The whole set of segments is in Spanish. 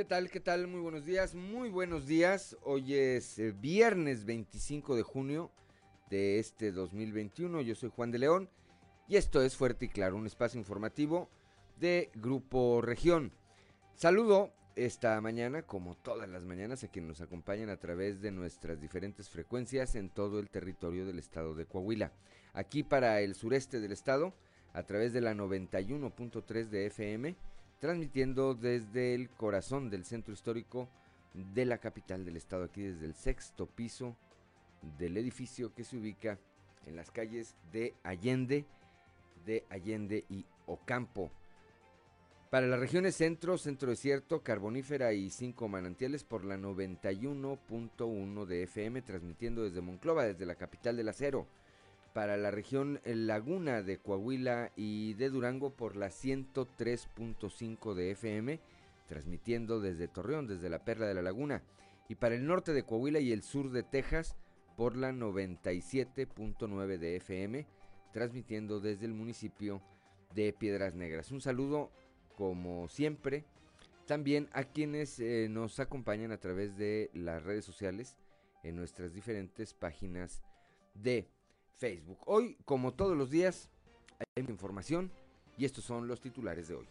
¿Qué tal? ¿Qué tal? Muy buenos días, muy buenos días. Hoy es eh, viernes 25 de junio de este 2021. Yo soy Juan de León y esto es Fuerte y Claro, un espacio informativo de Grupo Región. Saludo esta mañana, como todas las mañanas, a quienes nos acompañan a través de nuestras diferentes frecuencias en todo el territorio del estado de Coahuila. Aquí para el sureste del estado, a través de la 91.3 de FM, transmitiendo desde el corazón del centro histórico de la capital del estado, aquí desde el sexto piso del edificio que se ubica en las calles de Allende, de Allende y Ocampo. Para las regiones centro, centro desierto, carbonífera y cinco manantiales por la 91.1 de FM, transmitiendo desde Monclova, desde la capital del acero. Para la región Laguna de Coahuila y de Durango por la 103.5 de FM, transmitiendo desde Torreón, desde la Perla de la Laguna. Y para el norte de Coahuila y el sur de Texas por la 97.9 de FM, transmitiendo desde el municipio de Piedras Negras. Un saludo como siempre, también a quienes eh, nos acompañan a través de las redes sociales en nuestras diferentes páginas de Facebook. Hoy, como todos los días, hay información y estos son los titulares de hoy.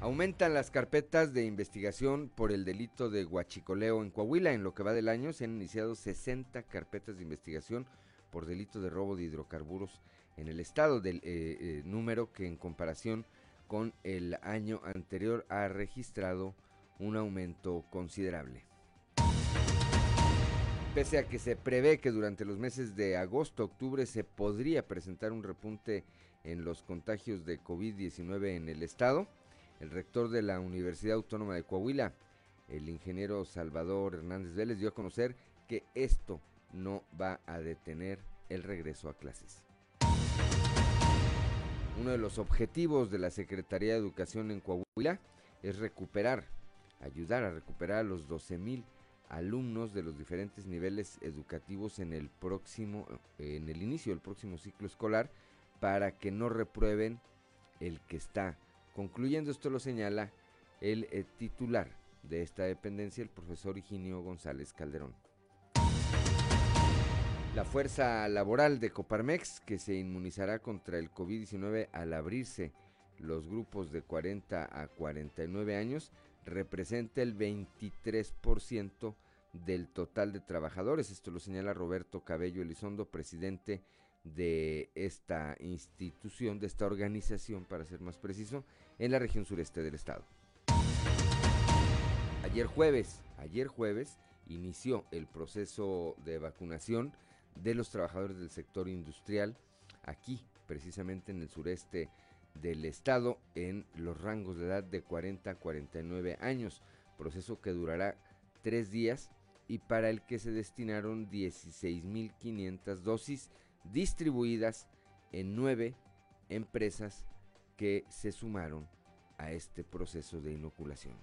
Aumentan las carpetas de investigación por el delito de huachicoleo en Coahuila. En lo que va del año se han iniciado 60 carpetas de investigación por delito de robo de hidrocarburos en el estado del eh, eh, número que en comparación con el año anterior ha registrado un aumento considerable. Pese a que se prevé que durante los meses de agosto-octubre se podría presentar un repunte en los contagios de COVID-19 en el estado, el rector de la Universidad Autónoma de Coahuila, el ingeniero Salvador Hernández Vélez, dio a conocer que esto no va a detener el regreso a clases. Uno de los objetivos de la Secretaría de Educación en Coahuila es recuperar, ayudar a recuperar a los 12.000 alumnos de los diferentes niveles educativos en el próximo, en el inicio del próximo ciclo escolar, para que no reprueben el que está concluyendo. Esto lo señala el eh, titular de esta dependencia, el profesor Higinio González Calderón. La fuerza laboral de Coparmex, que se inmunizará contra el COVID-19 al abrirse los grupos de 40 a 49 años, representa el 23% del total de trabajadores. Esto lo señala Roberto Cabello Elizondo, presidente de esta institución, de esta organización, para ser más preciso, en la región sureste del estado. Ayer jueves, ayer jueves, inició el proceso de vacunación de los trabajadores del sector industrial aquí, precisamente en el sureste del estado, en los rangos de edad de 40 a 49 años, proceso que durará tres días y para el que se destinaron 16.500 dosis distribuidas en nueve empresas que se sumaron a este proceso de inoculación.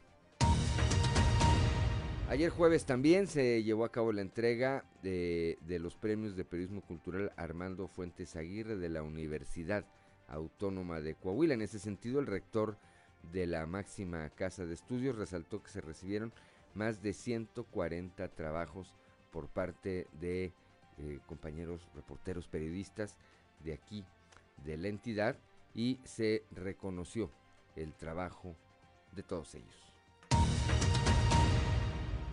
Ayer jueves también se llevó a cabo la entrega de, los premios de periodismo cultural Armando Fuentes Aguirre de la Universidad Autónoma de Coahuila. En ese sentido, el rector de la máxima casa de estudios resaltó que se recibieron más de 140 trabajos por parte de eh, compañeros reporteros periodistas de aquí, de la entidad, y se reconoció el trabajo de todos ellos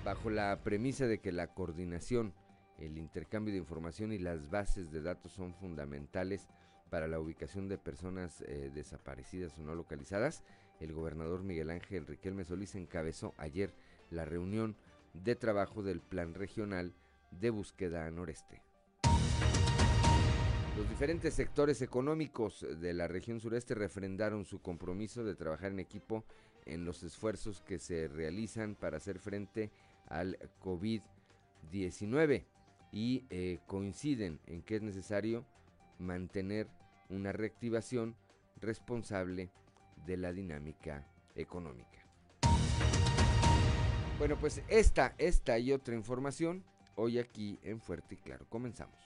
bajo la premisa de que la coordinación, el intercambio de información y las bases de datos son fundamentales para la ubicación de personas eh, desaparecidas o no localizadas, el gobernador Miguel Ángel Riquelme Solís encabezó ayer la reunión de trabajo del Plan Regional de Búsqueda Noreste. Los diferentes sectores económicos de la región sureste refrendaron su compromiso de trabajar en equipo en los esfuerzos que se realizan para hacer frente al COVID-19 y eh, coinciden en que es necesario mantener una reactivación responsable de la dinámica económica. Bueno, pues esta, esta y otra información hoy aquí en Fuerte y Claro. Comenzamos.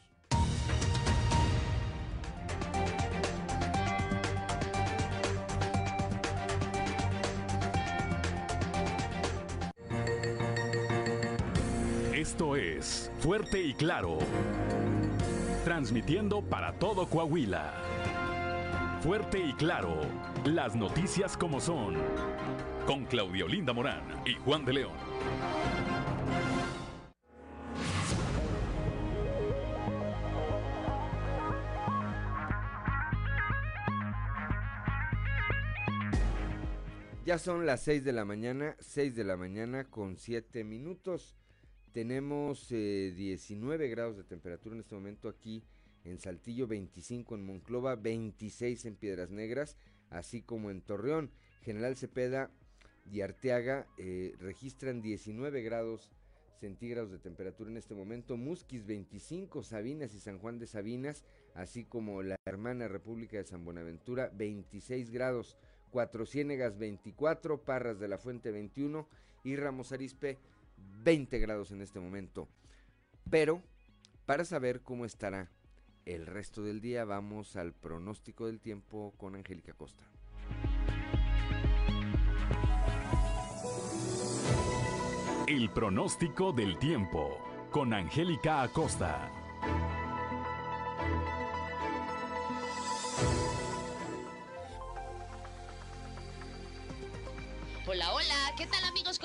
Esto es Fuerte y Claro Transmitiendo para todo Coahuila. Fuerte y Claro. Las noticias como son. Con Claudio Linda Morán y Juan de León. Ya son las 6 de la mañana, 6 de la mañana con 7 minutos. Tenemos 19 eh, grados de temperatura en este momento aquí en Saltillo, 25 en Monclova, 26 en Piedras Negras, así como en Torreón. General Cepeda y Arteaga eh, registran 19 grados centígrados de temperatura en este momento. Musquis 25, Sabinas y San Juan de Sabinas, así como la hermana República de San Buenaventura, 26 grados. Cuatro Ciénegas 24, Parras de la Fuente 21 y Ramos Arispe 20 grados en este momento. Pero para saber cómo estará el resto del día vamos al pronóstico del tiempo con Angélica Costa. El pronóstico del tiempo con Angélica Acosta.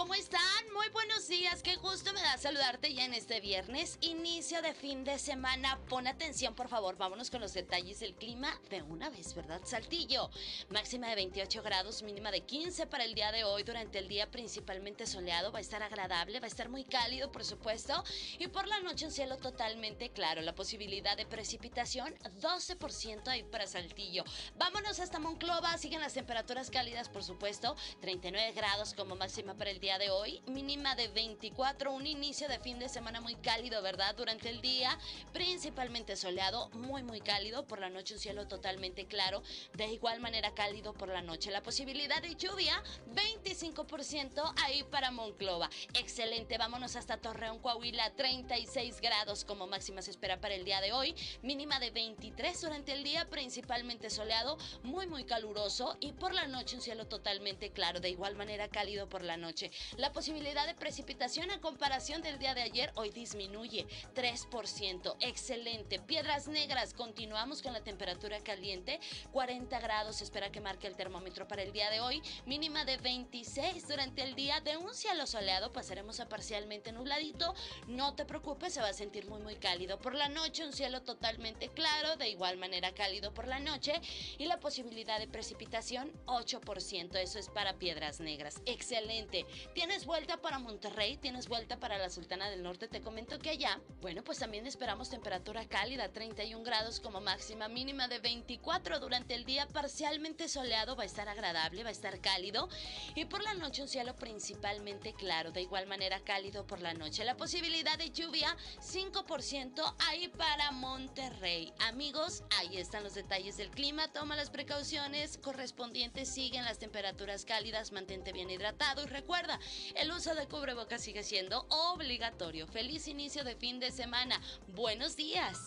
¿Cómo están? Muy buenos días, qué gusto me da saludarte ya en este viernes, inicio de fin de semana. Pon atención, por favor, vámonos con los detalles del clima de una vez, ¿verdad? Saltillo, máxima de 28 grados, mínima de 15 para el día de hoy. Durante el día principalmente soleado, va a estar agradable, va a estar muy cálido, por supuesto. Y por la noche un cielo totalmente claro. La posibilidad de precipitación, 12% ahí para Saltillo. Vámonos hasta Monclova, siguen las temperaturas cálidas, por supuesto, 39 grados como máxima para el día de hoy, mínima de 24, un inicio de fin de semana muy cálido, ¿verdad? Durante el día, principalmente soleado, muy muy cálido, por la noche un cielo totalmente claro, de igual manera cálido por la noche. La posibilidad de lluvia, 25% ahí para Monclova. Excelente, vámonos hasta Torreón, Coahuila, 36 grados como máxima se espera para el día de hoy, mínima de 23 durante el día, principalmente soleado, muy muy caluroso y por la noche un cielo totalmente claro, de igual manera cálido por la noche. La posibilidad de precipitación en comparación del día de ayer hoy disminuye 3%. Excelente. Piedras Negras, continuamos con la temperatura caliente. 40 grados espera que marque el termómetro para el día de hoy. Mínima de 26 durante el día. De un cielo soleado pasaremos a parcialmente nubladito. No te preocupes, se va a sentir muy muy cálido. Por la noche un cielo totalmente claro, de igual manera cálido por la noche. Y la posibilidad de precipitación 8%. Eso es para Piedras Negras. Excelente. ¿Tienes vuelta para Monterrey? ¿Tienes vuelta para la Sultana del Norte? Te comento que allá, bueno, pues también esperamos temperatura cálida, 31 grados como máxima, mínima de 24 durante el día, parcialmente soleado, va a estar agradable, va a estar cálido. Y por la noche un cielo principalmente claro, de igual manera cálido por la noche. La posibilidad de lluvia, 5% ahí para Monterrey. Amigos, ahí están los detalles del clima. Toma las precauciones correspondientes, siguen las temperaturas cálidas, mantén bien hidratado y recuerda, el uso de cubrebocas sigue siendo obligatorio. Feliz inicio de fin de semana. Buenos días.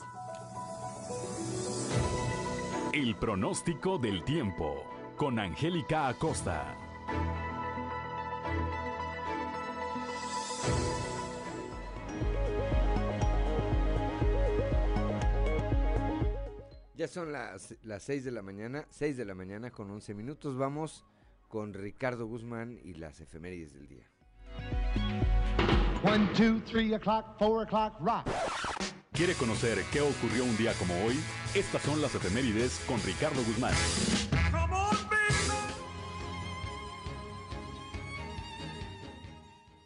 El pronóstico del tiempo con Angélica Acosta. Ya son las, las 6 de la mañana, 6 de la mañana con 11 minutos. Vamos con Ricardo Guzmán y las efemérides del día. One, two, three o'clock, four o'clock, rock. ¿Quiere conocer qué ocurrió un día como hoy? Estas son las efemérides con Ricardo Guzmán.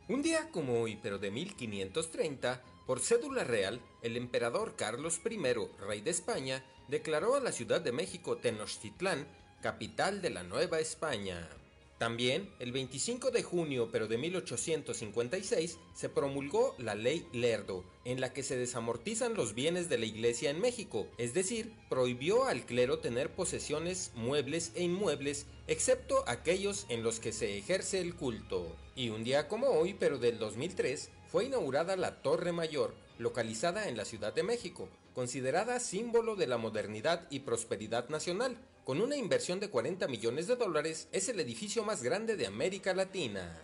Un día como hoy, pero de 1530, por cédula real, el emperador Carlos I, rey de España, declaró a la Ciudad de México Tenochtitlán capital de la Nueva España. También, el 25 de junio pero de 1856, se promulgó la Ley Lerdo, en la que se desamortizan los bienes de la Iglesia en México, es decir, prohibió al clero tener posesiones muebles e inmuebles, excepto aquellos en los que se ejerce el culto. Y un día como hoy, pero del 2003, fue inaugurada la Torre Mayor, localizada en la Ciudad de México, considerada símbolo de la modernidad y prosperidad nacional, con una inversión de 40 millones de dólares, es el edificio más grande de América Latina.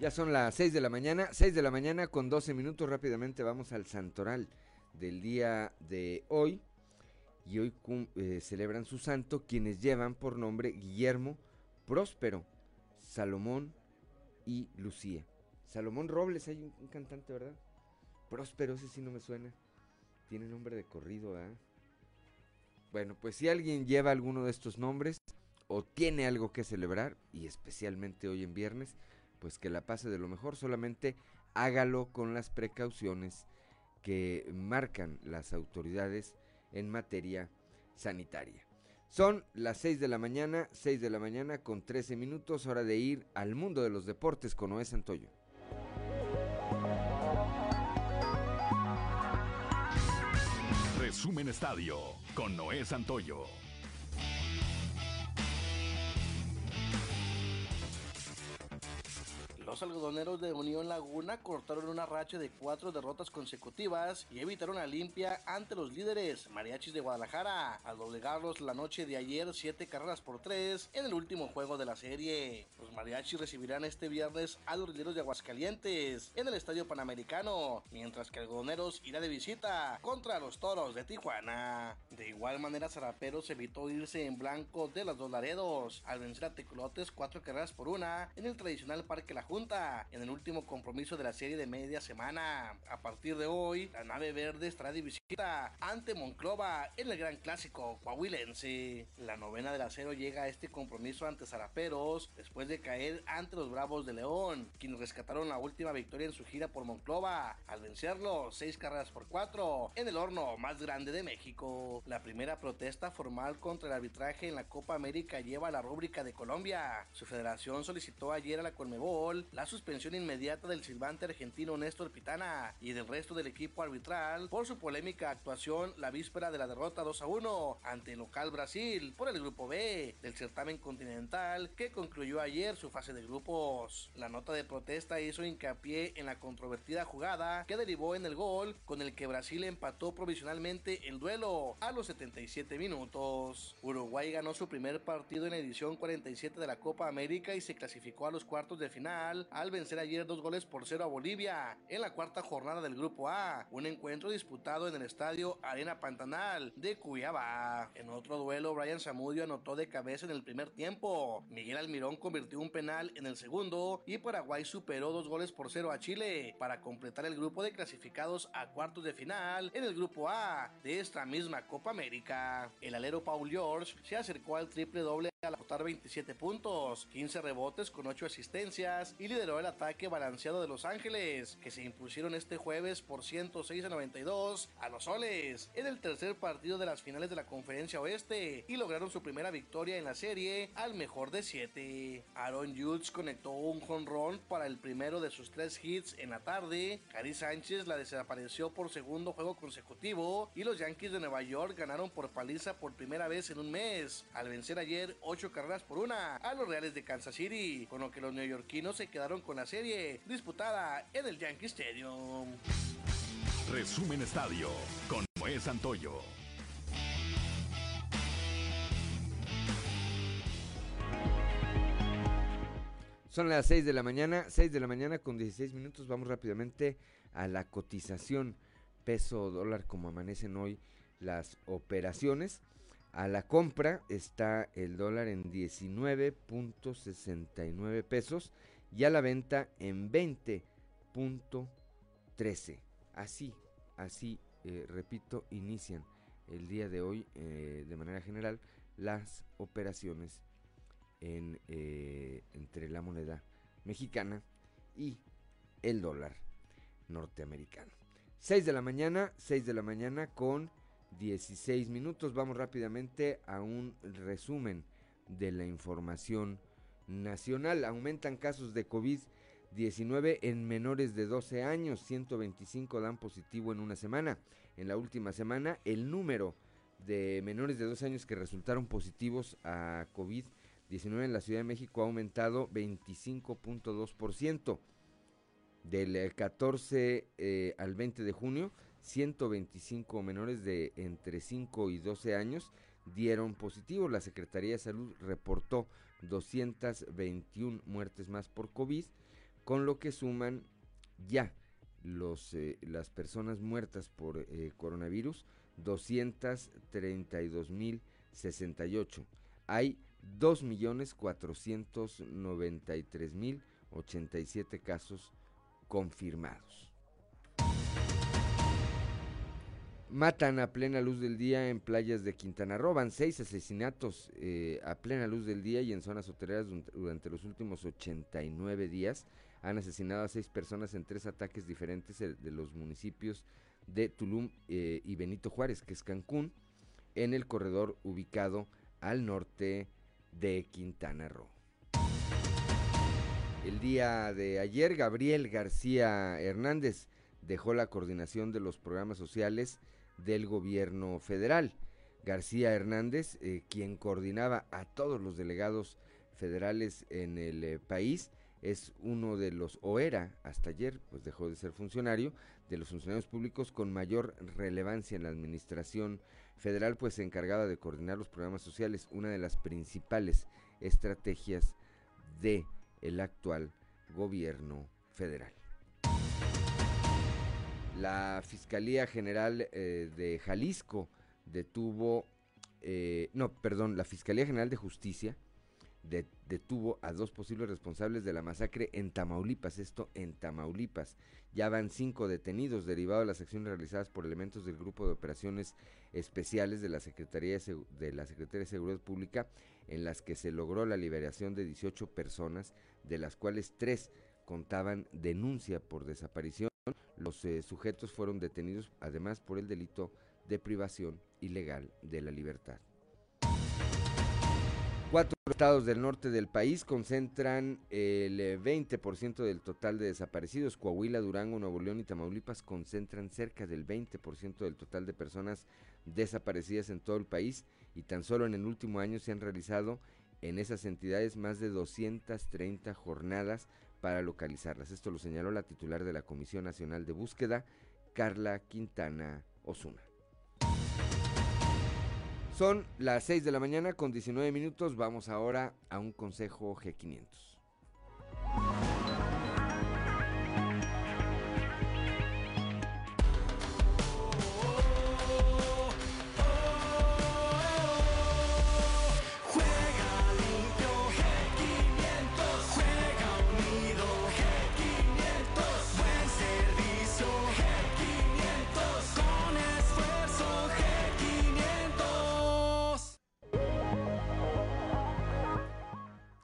Ya son las 6 de la mañana, 6 de la mañana con 12 minutos rápidamente vamos al santoral del día de hoy y hoy eh, celebran su santo quienes llevan por nombre Guillermo, Próspero, Salomón y Lucía. Salomón Robles, hay un, cantante, ¿verdad? Próspero, ese sí no me suena. Tiene nombre de corrido, ¿ah? Bueno, pues si alguien lleva alguno de estos nombres o tiene algo que celebrar, y especialmente hoy en viernes, pues que la pase de lo mejor, solamente hágalo con las precauciones que marcan las autoridades en materia sanitaria. Son las 6 de la mañana, 6 de la mañana con 13 minutos, hora de ir al mundo de los deportes con Noé Santoyo. Resumen Estadio con Noé Santoyo. Los algodoneros de Unión Laguna cortaron una racha de cuatro derrotas consecutivas y evitaron la limpia ante los líderes mariachis de Guadalajara al doblegarlos la noche de ayer siete carreras por tres en el último juego de la serie. Los mariachis recibirán este viernes a los líderes de Aguascalientes en el Estadio Panamericano, mientras que algodoneros irá de visita contra los toros de Tijuana. De igual manera, Zaraperos evitó irse en blanco de los dos Laredos al vencer a Tecolotes cuatro carreras por una en el tradicional Parque La Junta en el último compromiso de la serie de media semana. A partir de hoy, la nave verde estará de visita ante Monclova en el Gran Clásico Coahuilense. La novena del acero llega a este compromiso ante Zaraperos después de caer ante los Bravos de León, quienes rescataron la última victoria en su gira por Monclova al vencerlo seis carreras por cuatro en el horno más grande de México. La primera protesta formal contra el arbitraje en la Copa América lleva a la rúbrica de Colombia. Su federación solicitó ayer a la Colmebol la suspensión inmediata del silbante argentino Néstor Pitana y del resto del equipo arbitral por su polémica actuación la víspera de la derrota 2 a 1 ante el local Brasil por el grupo B del certamen continental que concluyó ayer su fase de grupos. La nota de protesta hizo hincapié en la controvertida jugada que derivó en el gol con el que Brasil empató provisionalmente el duelo a los 77 minutos. Uruguay ganó su primer partido en la edición 47 de la Copa América y se clasificó a los cuartos de final al vencer ayer dos goles por cero a Bolivia en la cuarta jornada del Grupo A, un encuentro disputado en el estadio Arena Pantanal de Cuyaba. En otro duelo, Brian Zamudio anotó de cabeza en el primer tiempo. Miguel Almirón convirtió un penal en el segundo y Paraguay superó dos goles por cero a Chile para completar el grupo de clasificados a cuartos de final en el Grupo A de esta misma Copa América. El alero Paul George se acercó al triple doble al aportar 27 puntos, 15 rebotes con 8 asistencias y lideró el ataque balanceado de Los Ángeles, que se impusieron este jueves por 106 a 92 a los Soles en el tercer partido de las finales de la Conferencia Oeste y lograron su primera victoria en la serie al mejor de 7. Aaron Judge conectó un jonrón para el primero de sus tres hits en la tarde. Cari Sánchez la desapareció por segundo juego consecutivo y los Yankees de Nueva York ganaron por paliza por primera vez en un mes al vencer ayer ocho carreras por una a los Reales de Kansas City, con lo que los neoyorquinos se quedaron con la serie disputada en el Yankee Stadium. Resumen Estadio con Noé Santoyo. Son las 6 de la mañana, 6 de la mañana con 16 minutos. Vamos rápidamente a la cotización peso dólar como amanecen hoy las operaciones. A la compra está el dólar en 19.69 pesos y a la venta en 20.13. Así, así, eh, repito, inician el día de hoy eh, de manera general las operaciones eh, entre la moneda mexicana y el dólar norteamericano. 6 de la mañana, 6 de la mañana con 16 minutos. Vamos rápidamente a un resumen de la información nacional. Aumentan casos de COVID-19 en menores de 12 años. 125 dan positivo en una semana. En la última semana, el número de menores de 12 años que resultaron positivos a COVID-19 en la Ciudad de México ha aumentado 25.2%. Del 14 eh, al 20 de junio 125 menores de entre 5 y 12 años dieron positivo. La Secretaría de Salud reportó 221 muertes más por COVID, con lo que suman ya los, eh, las personas muertas por eh, coronavirus 232.068. Hay 2.493.087 casos confirmados. Matan a plena luz del día en playas de Quintana Roo. Van seis asesinatos eh, a plena luz del día y en zonas hotereras durante los últimos 89 días. Han asesinado a seis personas en tres ataques diferentes eh, de los municipios de Tulum eh, y Benito Juárez, que es Cancún, en el corredor ubicado al norte de Quintana Roo. El día de ayer, Gabriel García Hernández dejó la coordinación de los programas sociales del gobierno federal. García Hernández, eh, quien coordinaba a todos los delegados federales en el eh, país, es uno de los, o era hasta ayer, pues dejó de ser funcionario, de los funcionarios públicos con mayor relevancia en la administración federal, pues se encargaba de coordinar los programas sociales, una de las principales estrategias de el actual gobierno federal. La Fiscalía General eh, de Jalisco detuvo, eh, no, perdón, la Fiscalía General de Justicia detuvo a dos posibles responsables de la masacre en Tamaulipas, esto en Tamaulipas. Ya van cinco detenidos derivados de las acciones realizadas por elementos del Grupo de Operaciones Especiales de la Secretaría de, de la Secretaría de Seguridad Pública, en las que se logró la liberación de 18 personas, de las cuales tres contaban denuncia por desaparición los eh, sujetos fueron detenidos además por el delito de privación ilegal de la libertad. Cuatro estados del norte del país concentran el 20% eh, del total de desaparecidos. Coahuila, Durango, Nuevo León y Tamaulipas concentran cerca del 20% del total de personas desaparecidas en todo el país y tan solo en el último año se han realizado en esas entidades más de 230 jornadas para localizarlas. Esto lo señaló la titular de la Comisión Nacional de Búsqueda, Carla Quintana Osuna. Son las 6 de la mañana con 19 minutos. Vamos ahora a un consejo G500.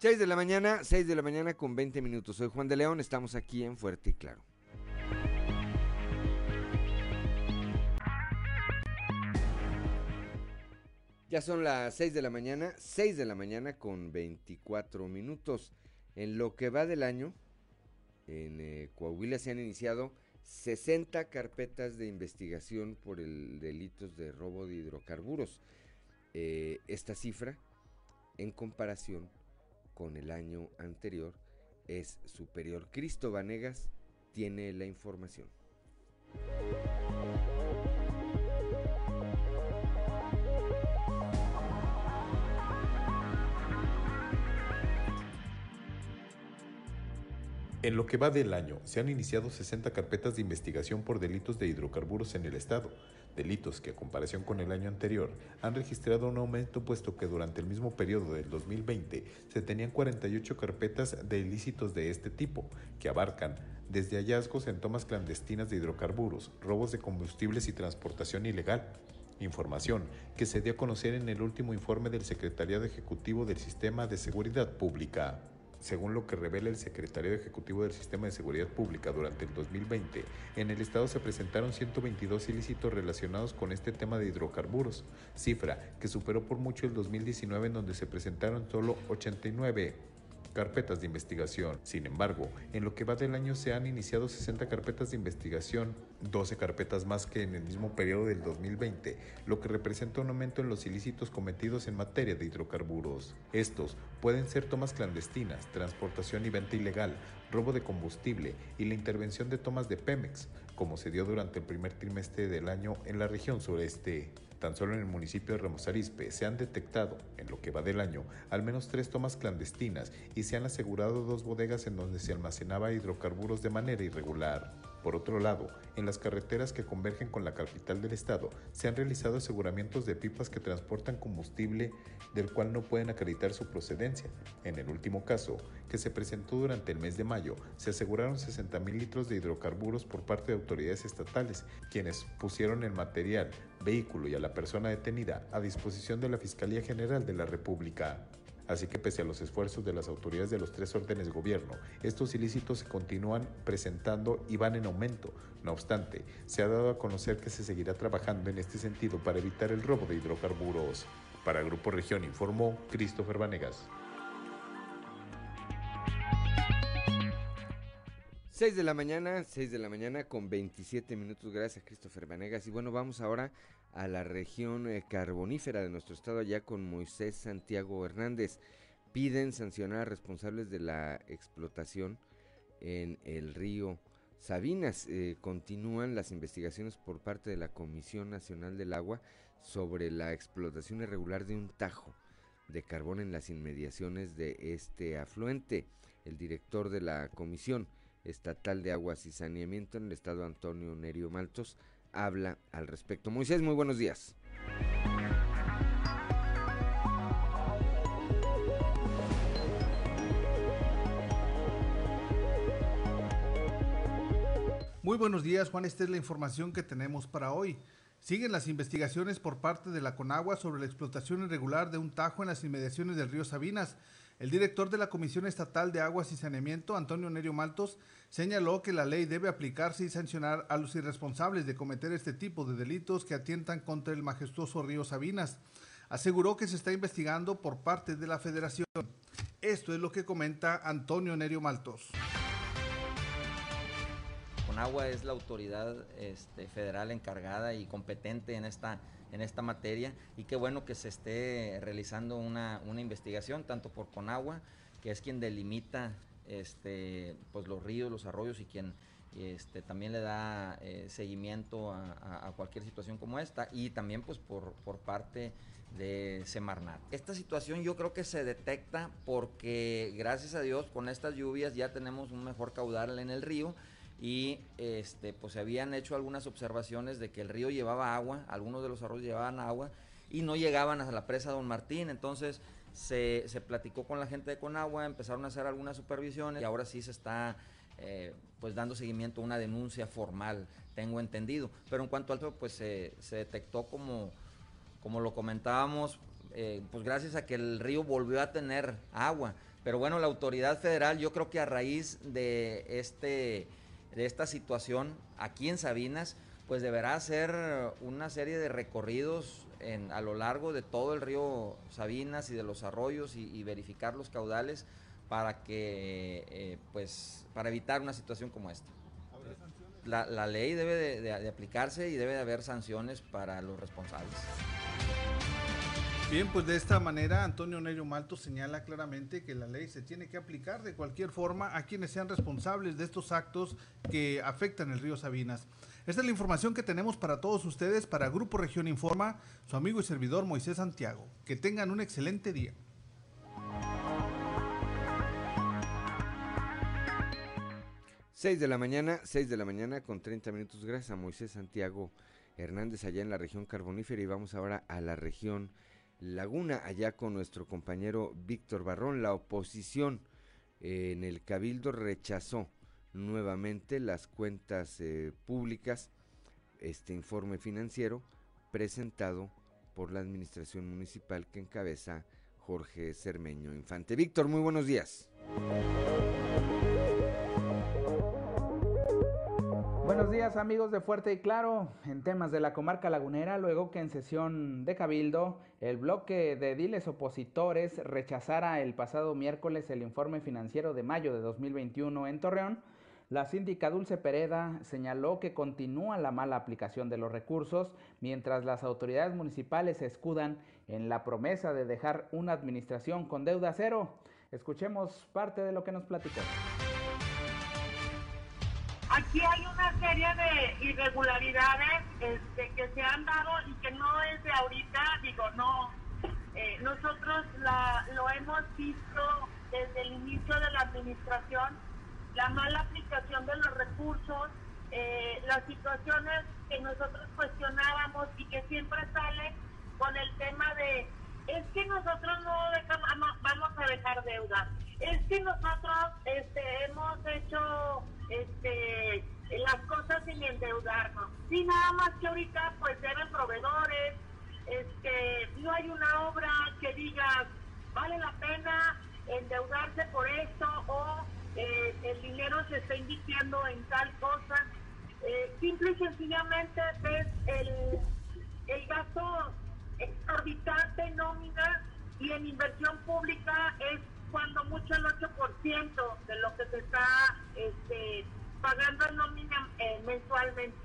De la mañana, 6 de la mañana con 20 minutos. Soy Juan de León, estamos aquí en Fuerte y Claro. Ya son las 6 de la mañana, 6 de la mañana con 24 minutos. En lo que va del año, en eh, Coahuila se han iniciado 60 carpetas de investigación por el delitos de robo de hidrocarburos. Eh, esta cifra, en comparación con el año anterior es superior. Cristo Vanegas tiene la información. En lo que va del año, se han iniciado 60 carpetas de investigación por delitos de hidrocarburos en el Estado, delitos que a comparación con el año anterior han registrado un aumento puesto que durante el mismo periodo del 2020 se tenían 48 carpetas de ilícitos de este tipo, que abarcan desde hallazgos en tomas clandestinas de hidrocarburos, robos de combustibles y transportación ilegal. Información que se dio a conocer en el último informe del Secretariado Ejecutivo del Sistema de Seguridad Pública. Según lo que revela el Secretario Ejecutivo del Sistema de Seguridad Pública durante el 2020, en el Estado se presentaron 122 ilícitos relacionados con este tema de hidrocarburos, cifra que superó por mucho el 2019 en donde se presentaron solo 89 carpetas de investigación. Sin embargo, en lo que va del año se han iniciado 60 carpetas de investigación, 12 carpetas más que en el mismo periodo del 2020, lo que representa un aumento en los ilícitos cometidos en materia de hidrocarburos. Estos pueden ser tomas clandestinas, transportación y venta ilegal, robo de combustible y la intervención de tomas de Pemex, como se dio durante el primer trimestre del año en la región sureste. Tan solo en el municipio de Ramos Arizpe se han detectado, en lo que va del año, al menos tres tomas clandestinas y se han asegurado dos bodegas en donde se almacenaba hidrocarburos de manera irregular. Por otro lado, en las carreteras que convergen con la capital del estado, se han realizado aseguramientos de pipas que transportan combustible del cual no pueden acreditar su procedencia. En el último caso, que se presentó durante el mes de mayo, se aseguraron 60 mil litros de hidrocarburos por parte de autoridades estatales, quienes pusieron el material, vehículo y a la persona detenida a disposición de la Fiscalía General de la República. Así que pese a los esfuerzos de las autoridades de los tres órdenes de gobierno, estos ilícitos se continúan presentando y van en aumento. No obstante, se ha dado a conocer que se seguirá trabajando en este sentido para evitar el robo de hidrocarburos. Para Grupo Región informó Christopher Vanegas. 6 de la mañana, 6 de la mañana con 27 minutos, gracias Christopher Vanegas. Y bueno, vamos ahora a la región eh, carbonífera de nuestro estado, allá con Moisés Santiago Hernández. Piden sancionar a responsables de la explotación en el río Sabinas. Eh, continúan las investigaciones por parte de la Comisión Nacional del Agua sobre la explotación irregular de un tajo de carbón en las inmediaciones de este afluente. El director de la comisión, Estatal de Aguas y Saneamiento en el estado Antonio Nerio Maltos habla al respecto. Moisés, muy buenos días. Muy buenos días, Juan. Esta es la información que tenemos para hoy. Siguen las investigaciones por parte de la Conagua sobre la explotación irregular de un tajo en las inmediaciones del río Sabinas. El director de la Comisión Estatal de Aguas y Saneamiento, Antonio Nerio Maltos, señaló que la ley debe aplicarse y sancionar a los irresponsables de cometer este tipo de delitos que atientan contra el majestuoso río Sabinas. Aseguró que se está investigando por parte de la federación. Esto es lo que comenta Antonio Nerio Maltos. Conagua es la autoridad este, federal encargada y competente en esta en esta materia y qué bueno que se esté realizando una, investigación tanto por Conagua, que es quien delimita este, pues los ríos, los arroyos y quien este, también le da eh, seguimiento a, cualquier situación como esta y también pues por, por parte de Semarnat. Esta situación yo creo que se detecta porque gracias a Dios con estas lluvias ya tenemos un mejor caudal en el río y este, pues se habían hecho algunas observaciones de que el río llevaba agua, algunos de los arroyos llevaban agua y no llegaban a la presa Don Martín, entonces se, se platicó con la gente de Conagua, empezaron a hacer algunas supervisiones y ahora sí se está eh, pues dando seguimiento a una denuncia formal, tengo entendido, pero en cuanto al pues se, se detectó como, como lo comentábamos, eh, pues gracias a que el río volvió a tener agua, pero bueno, la autoridad federal yo creo que a raíz de este de esta situación aquí en Sabinas, pues deberá hacer una serie de recorridos en, a lo largo de todo el río Sabinas y de los arroyos y, verificar los caudales para que, eh, pues, para evitar una situación como esta. La, la ley debe de aplicarse y debe de haber sanciones para los responsables. Bien, pues de esta manera Antonio Nerio Malto señala claramente que la ley se tiene que aplicar de cualquier forma a quienes sean responsables de estos actos que afectan el río Sabinas. Esta es la información que tenemos para todos ustedes para Grupo Región Informa, su amigo y servidor Moisés Santiago. Que tengan un excelente día. Seis de la mañana, seis de la mañana con 30 minutos. Gracias a Moisés Santiago Hernández allá en la región carbonífera y vamos ahora a la región Laguna, allá con nuestro compañero Víctor Barrón. La oposición en el Cabildo rechazó nuevamente las cuentas eh, públicas, este informe financiero presentado por la administración municipal que encabeza Jorge Cermeño Infante. Víctor, muy buenos días. Buenos días amigos de Fuerte y Claro, en temas de la comarca lagunera, luego que en sesión de Cabildo el bloque de diles opositores rechazara el pasado miércoles el informe financiero de mayo de 2021 en Torreón, la síndica Dulce Pereda señaló que continúa la mala aplicación de los recursos mientras las autoridades municipales se escudan en la promesa de dejar una administración con deuda cero. Escuchemos parte de lo que nos platicó. Aquí hay una serie de irregularidades este, que se han dado y que no es de ahorita, digo, no. Eh, nosotros la, lo hemos visto desde el inicio de la administración, la mala aplicación de los recursos, eh, las situaciones que nosotros cuestionábamos y que siempre salen con el tema de es que nosotros no dejamos, vamos a dejar deuda, es que nosotros este, hemos hecho este, las cosas sin endeudarnos. Sí, nada más que ahorita pues deben proveedores, este, no hay una obra que diga vale la pena endeudarse por esto o eh, el dinero se está invirtiendo en tal cosa. Eh, simple y sencillamente ves el, el gasto exorbitante nómina y en inversión pública es cuando mucho el 8% de lo que se está este, pagando en nómina eh, mensualmente.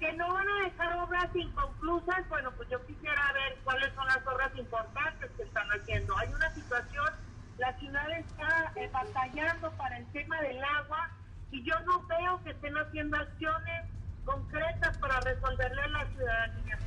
Que no van a dejar obras inconclusas, bueno, pues yo quisiera ver cuáles son las obras importantes que están haciendo. Hay una situación, la ciudad está eh, batallando para el tema del agua y yo no veo que estén haciendo acciones concretas para resolverle a la ciudadanía.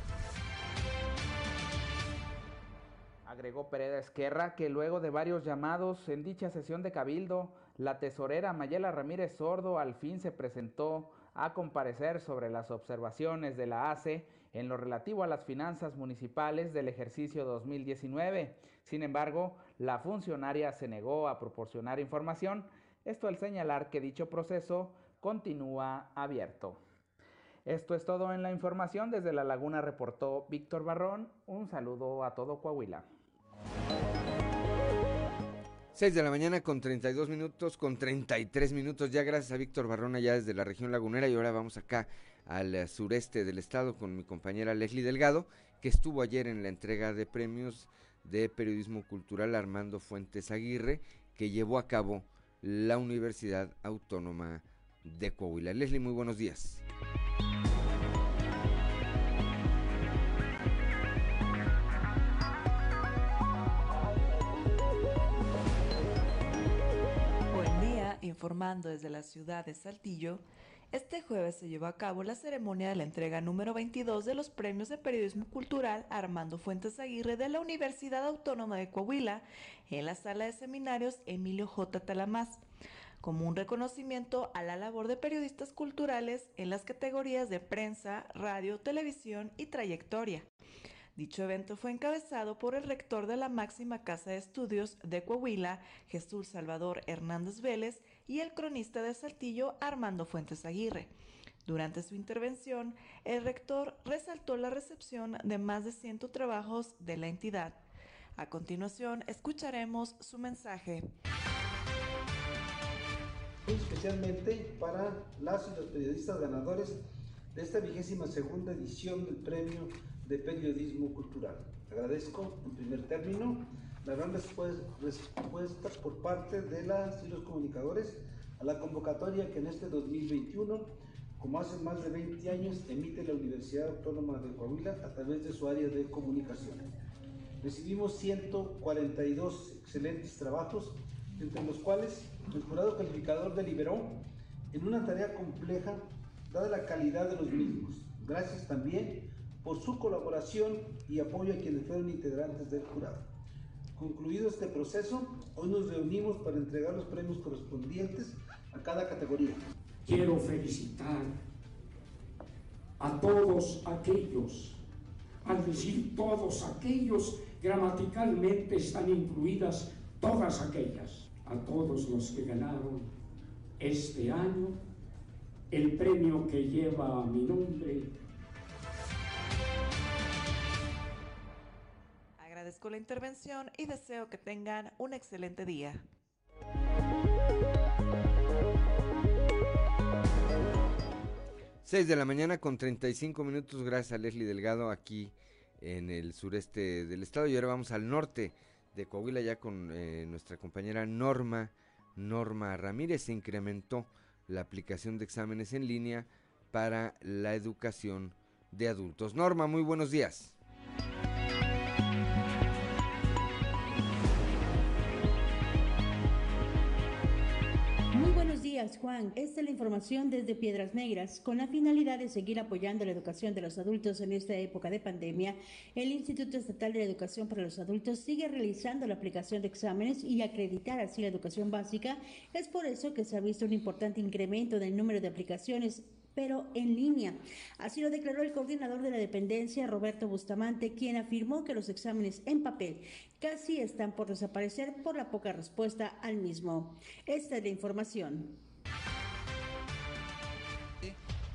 Agregó Pereda Esquerra que luego de varios llamados en dicha sesión de Cabildo, la tesorera Mayela Ramírez Sordo al fin se presentó a comparecer sobre las observaciones de la ACE en lo relativo a las finanzas municipales del ejercicio 2019. Sin embargo, la funcionaria se negó a proporcionar información, esto al señalar que dicho proceso continúa abierto. Esto es todo en la información. Desde La Laguna reportó Víctor Barrón. Un saludo a todo Coahuila. 6 de la mañana con 32 minutos, con 33 minutos. Ya gracias a Víctor Barrón allá desde la región lagunera. Y ahora vamos acá al sureste del estado con mi compañera Leslie Delgado, que estuvo ayer en la entrega de premios de periodismo cultural Armando Fuentes Aguirre, que llevó a cabo la Universidad Autónoma de Coahuila. Leslie, muy buenos días. informando desde la ciudad de Saltillo, este jueves se llevó a cabo la ceremonia de la entrega número 22 de los premios de periodismo cultural Armando Fuentes Aguirre de la Universidad Autónoma de Coahuila en la sala de seminarios Emilio J. Talamás, como un reconocimiento a la labor de periodistas culturales en las categorías de prensa, radio, televisión y trayectoria. Dicho evento fue encabezado por el rector de la máxima casa de estudios de Coahuila, Jesús Salvador Hernández Vélez, y el cronista de Saltillo, Armando Fuentes Aguirre. Durante su intervención, el rector resaltó la recepción de más de 100 trabajos de la entidad. A continuación, escucharemos su mensaje. Especialmente para las y los periodistas ganadores de esta vigésima segunda edición del Premio de Periodismo Cultural. Agradezco en primer término la gran respuesta por parte de las y los comunicadores a la convocatoria que en este 2021, como hace más de 20 años, emite la Universidad Autónoma de Coahuila a través de su área de comunicación. Recibimos 142 excelentes trabajos, entre los cuales el jurado calificador deliberó en una tarea compleja, dada la calidad de los mismos. Gracias también por su colaboración y apoyo a quienes fueron integrantes del jurado. Concluido este proceso, hoy nos reunimos para entregar los premios correspondientes a cada categoría. Quiero felicitar a todos aquellos, al decir todos aquellos, gramaticalmente están incluidas todas aquellas, a todos los que ganaron este año el premio que lleva mi nombre agradezco la intervención y deseo que tengan un excelente día. Seis de la mañana con 35 minutos, gracias a Leslie Delgado aquí en el sureste del estado. Y ahora vamos al norte de Coahuila ya con eh, nuestra compañera Norma, Norma Ramírez. Se incrementó la aplicación de exámenes en línea para la educación de adultos. Norma, muy buenos días. Días, Juan. Esta es la información desde Piedras Negras. Con la finalidad de seguir apoyando la educación de los adultos en esta época de pandemia, el Instituto Estatal de Educación para los Adultos sigue realizando la aplicación de exámenes y acreditar así la educación básica. Es por eso que se ha visto un importante incremento del número de aplicaciones pero en línea. Así lo declaró el coordinador de la dependencia, Roberto Bustamante, quien afirmó que los exámenes en papel casi están por desaparecer por la poca respuesta al mismo. Esta es la información.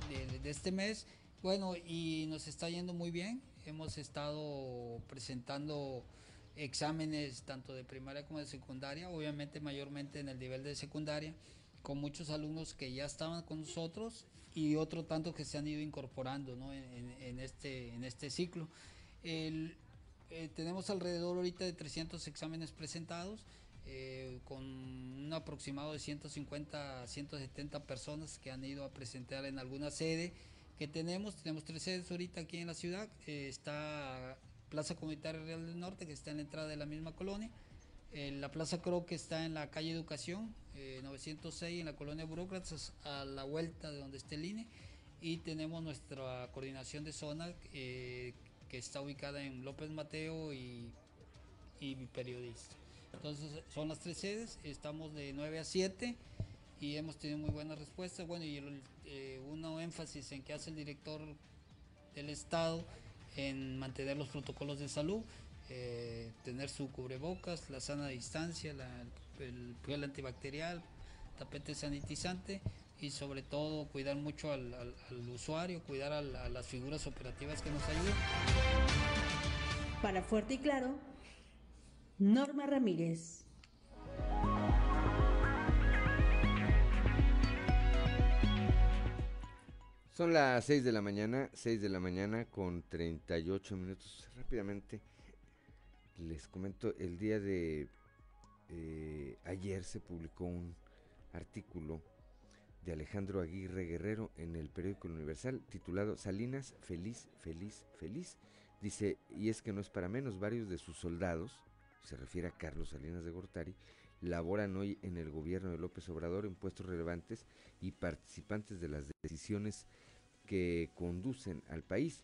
De, este mes, bueno, y nos está yendo muy bien. Hemos estado presentando exámenes tanto de primaria como de secundaria, obviamente mayormente en el nivel de secundaria, con muchos alumnos que ya estaban con nosotros y otro tanto que se han ido incorporando en, este, en este ciclo. Eh, tenemos alrededor ahorita de 300 exámenes presentados, eh, con un aproximado de 150 a 170 personas que han ido a presentar en alguna sede que tenemos. Tenemos tres sedes ahorita aquí en la ciudad. Eh, está Plaza Comunitaria Real del Norte, que está en la entrada de la misma colonia. la Plaza Croc que está en la calle Educación, 906 eh, en la colonia Burócratas a la vuelta de donde esté el INE y tenemos nuestra coordinación de zona eh, que está ubicada en López Mateo y, y periodista. Entonces son las tres sedes, estamos de 9 a 7 y hemos tenido muy buenas respuestas. Bueno, y el, eh, énfasis en que hace el director del Estado en mantener los protocolos de salud, tener su cubrebocas, la sana distancia, el gel antibacterial, tapete sanitizante y sobre todo cuidar mucho al, usuario, cuidar a, las figuras operativas que nos ayudan. Para Fuerte y Claro, Norma Ramírez. Son las 6 de la mañana, 6 de la mañana con 38 minutos. Rápidamente les comento el día de eh, ayer se publicó un artículo de Alejandro Aguirre Guerrero en el periódico Universal titulado Salinas, feliz, feliz, feliz. Dice, y es que no es para menos, varios de sus soldados, se refiere a Carlos Salinas de Gortari, laboran hoy en el gobierno de López Obrador en puestos relevantes y participantes de las decisiones que conducen al país.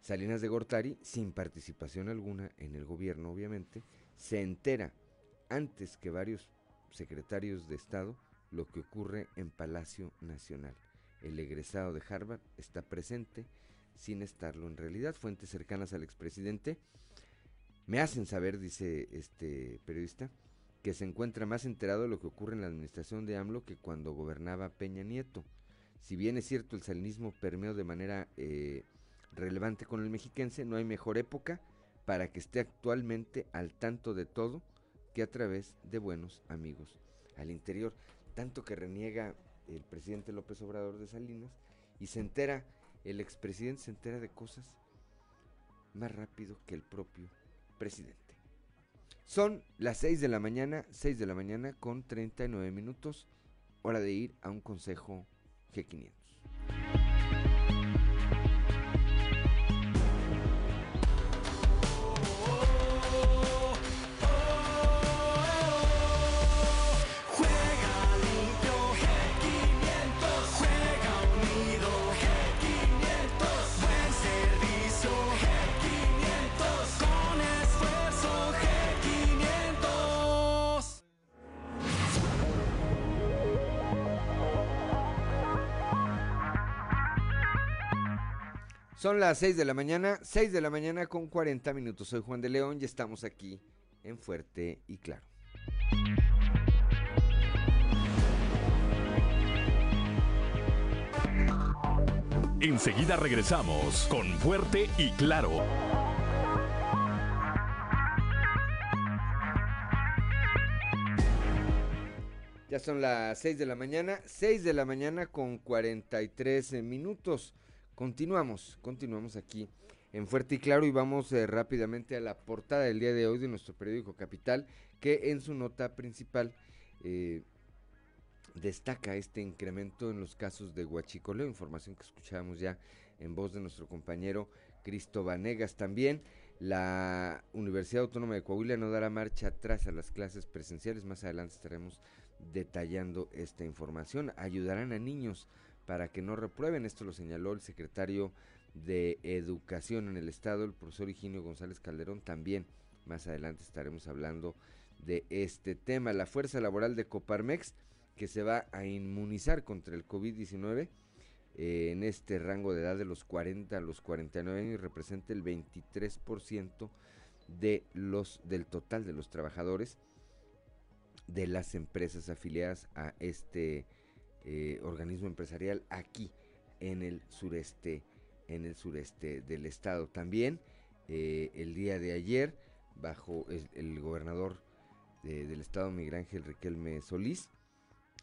Salinas de Gortari, sin participación alguna en el gobierno obviamente, se entera antes que varios secretarios de Estado lo que ocurre en Palacio Nacional. El egresado de Harvard está presente sin estarlo en realidad. Fuentes cercanas al expresidente me hacen saber, dice este periodista, que se encuentra más enterado de lo que ocurre en la administración de AMLO que cuando gobernaba Peña Nieto. Si bien es cierto el salinismo permeó de manera eh, relevante con el mexiquense, no hay mejor época para que esté actualmente al tanto de todo que a través de buenos amigos al interior. Tanto que reniega el presidente López Obrador de Salinas y se entera, el expresidente se entera de cosas más rápido que el propio presidente. Son las 6 de la mañana, 6 de la mañana con 39 minutos, hora de ir a un consejo G500. Son las 6 de la mañana, 6 de la mañana con 40 minutos. Soy Juan de León y estamos aquí en Fuerte y Claro. Enseguida regresamos con Fuerte y Claro. Ya son las 6 de la mañana, 6 de la mañana con 43 minutos. Continuamos, continuamos aquí en Fuerte y Claro y vamos eh, rápidamente a la portada del día de hoy de nuestro periódico Capital, que en su nota principal eh, destaca este incremento en los casos de huachicoleo, información que escuchábamos ya en voz de nuestro compañero Cristo Vanegas. También la Universidad Autónoma de Coahuila no dará marcha atrás a las clases presenciales, más adelante estaremos detallando esta información. Ayudarán a niños para que no reprueben, esto lo señaló el secretario de Educación en el Estado, el profesor Higinio González Calderón, también más adelante estaremos hablando de este tema. La fuerza laboral de Coparmex, que se va a inmunizar contra el COVID-19 eh, en este rango de edad de los 40 a los 49 años, representa el 23% de los, del total de los trabajadores de las empresas afiliadas a este eh, organismo empresarial aquí en el sureste en el sureste del estado. También eh, el día de ayer bajo el, gobernador del estado Miguel Ángel Riquelme Solís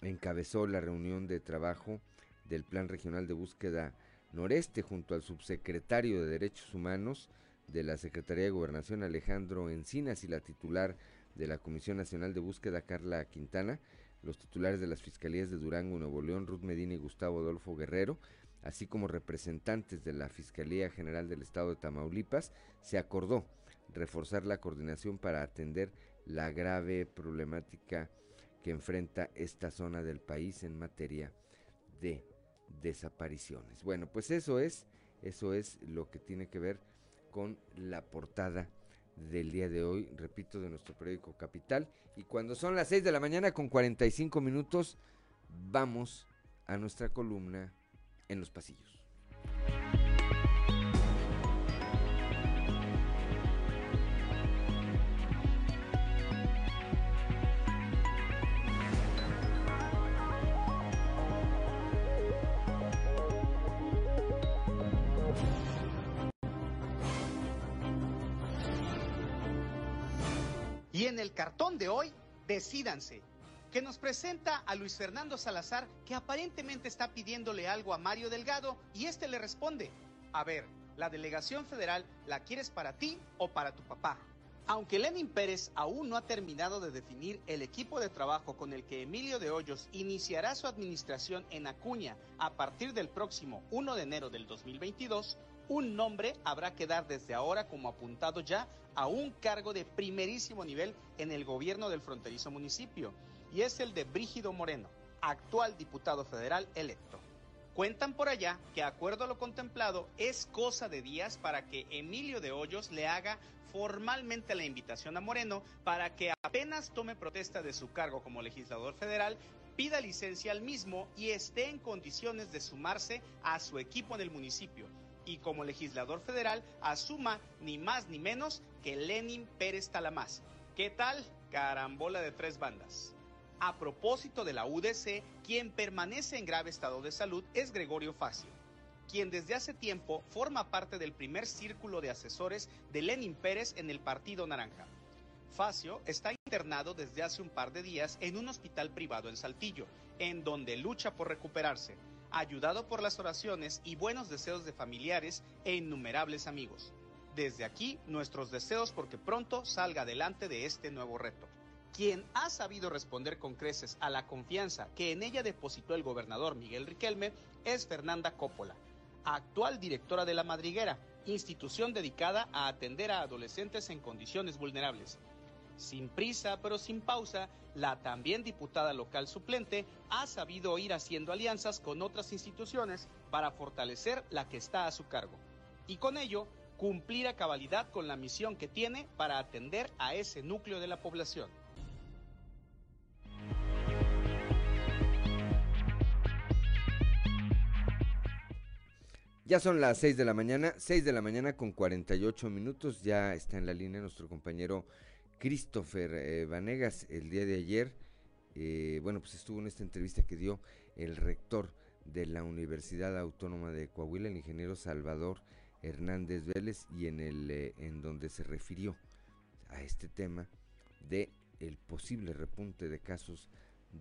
encabezó la reunión de trabajo del Plan Regional de Búsqueda Noreste junto al subsecretario de Derechos Humanos de la Secretaría de Gobernación Alejandro Encinas y la titular de la Comisión Nacional de Búsqueda Carla Quintana, los titulares de las Fiscalías de Durango, Nuevo León, Ruth Medina y Gustavo Adolfo Guerrero, así como representantes de la Fiscalía General del Estado de Tamaulipas, se acordó reforzar la coordinación para atender la grave problemática que enfrenta esta zona del país en materia de desapariciones. Bueno, pues eso es, eso es lo que tiene que ver con la portada del día de hoy, repito, de nuestro periódico Capital. Y cuando son las 6 de la mañana con 45 minutos, vamos a nuestra columna en los pasillos. Cartón de hoy, decídanse, que nos presenta a Luis Fernando Salazar que aparentemente está pidiéndole algo a Mario Delgado y este le responde, a ver, la delegación federal la quieres para ti o para tu papá. Aunque Lenin Pérez aún no ha terminado de definir el equipo de trabajo con el que Emilio de Hoyos iniciará su administración en Acuña a partir del próximo 1 de enero del 2022, un nombre habrá que dar desde ahora como apuntado ya a un cargo de primerísimo nivel en el gobierno del fronterizo municipio, y es el de Brígido Moreno, actual diputado federal electo. Cuentan por allá que, acuerdo a lo contemplado, es cosa de días para que Emilio de Hoyos le haga formalmente la invitación a Moreno para que apenas tome protesta de su cargo como legislador federal, pida licencia al mismo y esté en condiciones de sumarse a su equipo en el municipio y como legislador federal asuma ni más ni menos que Lenin Pérez Talamás. ¿Qué tal? Carambola de tres bandas. A propósito de la UDC, quien permanece en grave estado de salud es Gregorio Facio, quien desde hace tiempo forma parte del primer círculo de asesores de Lenin Pérez en el Partido Naranja. Facio está internado desde hace un par de días en un hospital privado en Saltillo, en donde lucha por recuperarse ayudado por las oraciones y buenos deseos de familiares e innumerables amigos. Desde aquí, nuestros deseos porque pronto salga adelante de este nuevo reto. Quien ha sabido responder con creces a la confianza que en ella depositó el gobernador Miguel Riquelme es Fernanda Coppola, actual directora de La Madriguera, institución dedicada a atender a adolescentes en condiciones vulnerables. Sin prisa pero sin pausa, la también diputada local suplente ha sabido ir haciendo alianzas con otras instituciones para fortalecer la que está a su cargo. Y con ello, cumplir a cabalidad con la misión que tiene para atender a ese núcleo de la población. Ya son las 6 de la mañana, 6 de la mañana con 48 minutos, ya está en la línea nuestro compañero Christopher eh, Vanegas el día de ayer, eh, bueno, pues estuvo en esta entrevista que dio el rector de la Universidad Autónoma de Coahuila, el ingeniero Salvador Hernández Vélez, y en el eh, en donde se refirió a este tema de el posible repunte de casos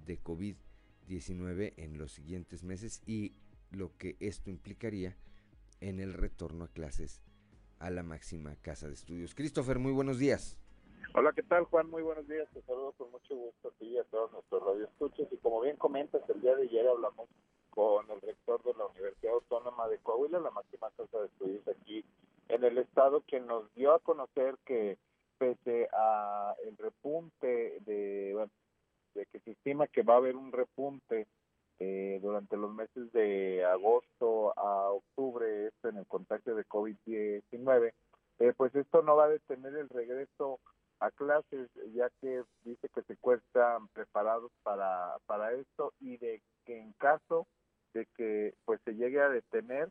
de COVID-19 en los siguientes meses y lo que esto implicaría en el retorno a clases a la máxima casa de estudios. Christopher, muy buenos días. Hola, ¿qué tal, Juan? Muy buenos días. Te saludo con mucho gusto a ti y a todos nuestros radioescuchos. Y como bien comentas, el día de ayer hablamos con el rector de la Universidad Autónoma de Coahuila, la máxima casa de estudios aquí en el estado, quien nos dio a conocer que pese a el repunte de, de que se estima que va a haber un repunte eh, durante los meses de agosto a octubre esto en el contagio de COVID-19, eh, pues esto no va a detener el regreso a clases, ya que dice que se encuentran preparados para, para esto y de que en caso de que pues se llegue a detener,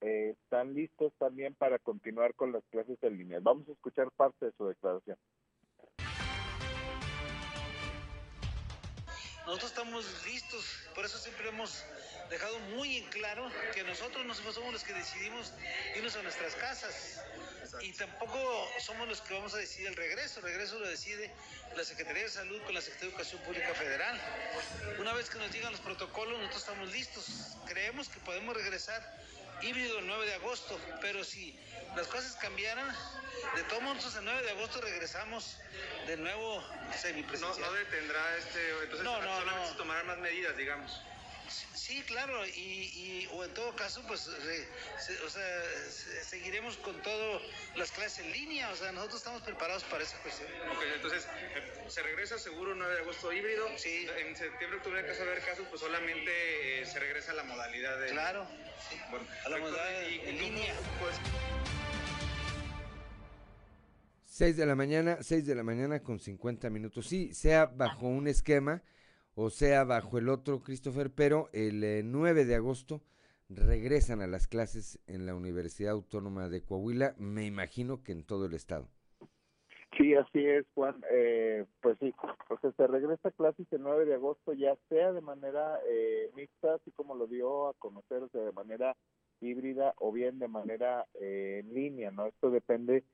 eh, están listos también para continuar con las clases en línea. Vamos a escuchar parte de su declaración. Nosotros estamos listos, por eso siempre hemos dejado muy en claro que nosotros no somos los que decidimos irnos a nuestras casas y tampoco somos los que vamos a decidir el regreso, el regreso lo decide la Secretaría de Salud con la Secretaría de Educación Pública Federal. Una vez que nos digan los protocolos, nosotros estamos listos, creemos que podemos regresar híbrido el 9 de agosto, pero si las cosas cambiaran, de todos modos el 9 de agosto regresamos de nuevo semipresencial. No, no detendrá este, entonces No, no, solamente no. se tomarán más medidas, digamos. Sí, claro, y, y- o en todo caso, pues, re- se- o sea, se- seguiremos con todas las clases en línea, o sea, nosotros estamos preparados para esa cuestión. Ok, entonces eh, se regresa seguro 9 de agosto híbrido. Sí. En septiembre, octubre, en caso de haber casos, pues solamente eh, se regresa a la modalidad de. Claro. Bueno, A la modalidad Y- en y línea. Pues, 6 de la mañana, 6 de la mañana con 50 minutos. Sí, sea bajo un esquema o sea bajo el otro, Christopher, pero el eh, 9 de agosto regresan a las clases en la Universidad Autónoma de Coahuila, me imagino que en todo el estado. Sí, así es, Juan. Eh, pues sí, o se regresa a clases el 9 de agosto, ya sea de manera eh, mixta, así como lo dio a conocer, o sea, de manera híbrida o bien de manera eh, en línea, ¿no? Esto depende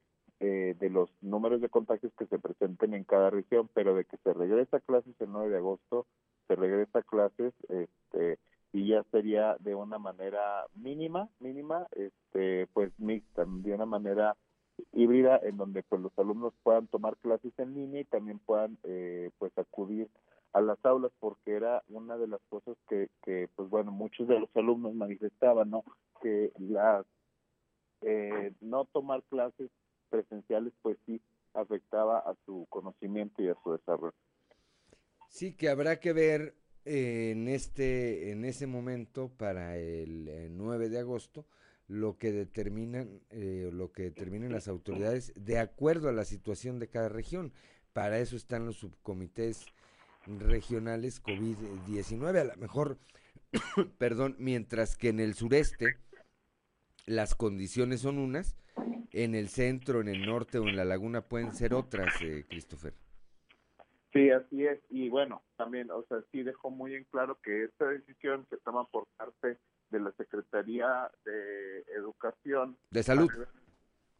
eh, de los números de contagios que se presenten en cada región, pero de que se regresa a clases el 9 de agosto, se regresa a clases, este, y ya sería de una manera mínima, mínima, este, pues mixta, de una manera híbrida en donde pues los alumnos puedan tomar clases en línea y también puedan eh, pues acudir a las aulas porque era una de las cosas que, que pues bueno muchos de los alumnos manifestaban no que las eh, no tomar clases presenciales pues sí afectaba a su conocimiento y a su desarrollo Sí, que habrá que ver eh, en este en ese momento para el eh, 9 de agosto lo que determinan eh, lo que determinen las autoridades de acuerdo a la situación de cada región. Para eso están los subcomités regionales COVID-19, a lo mejor perdón, mientras que en el sureste las condiciones son unas, en el centro, en el norte o en la laguna pueden ser otras, eh, Christopher. Sí, así es. Y bueno, también, o sea, sí dejó muy en claro que esta decisión se toma por parte de la Secretaría de Educación. De Salud.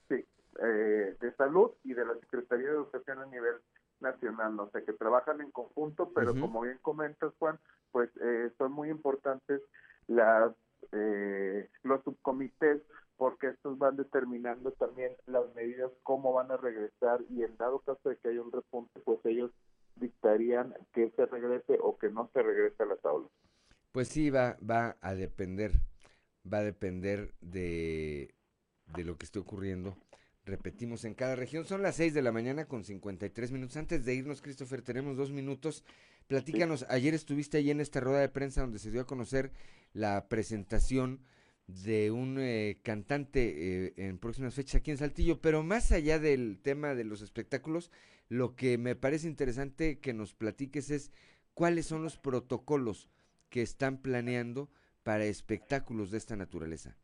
Sí, eh, de Salud y de la Secretaría de Educación a nivel nacional, o sea, que trabajan en conjunto, pero como bien comentas, Juan, pues eh, son muy importantes las eh, los subcomités porque estos van determinando también las medidas, cómo van a regresar y en dado caso de que haya un repunte, pues ellos dictarían que se regrese o que no se regrese a las aulas. Pues sí, va, va a depender, va a depender de, de lo que esté ocurriendo. Repetimos, en cada región son las 6 de la mañana con 53 minutos. Antes de irnos, Christopher, tenemos dos minutos. Platícanos, ayer estuviste ahí en esta rueda de prensa donde se dio a conocer la presentación de un eh, cantante eh, en próximas fechas aquí en Saltillo, pero más allá del tema de los espectáculos, lo que me parece interesante que nos platiques es cuáles son los protocolos que están planeando para espectáculos de esta naturaleza.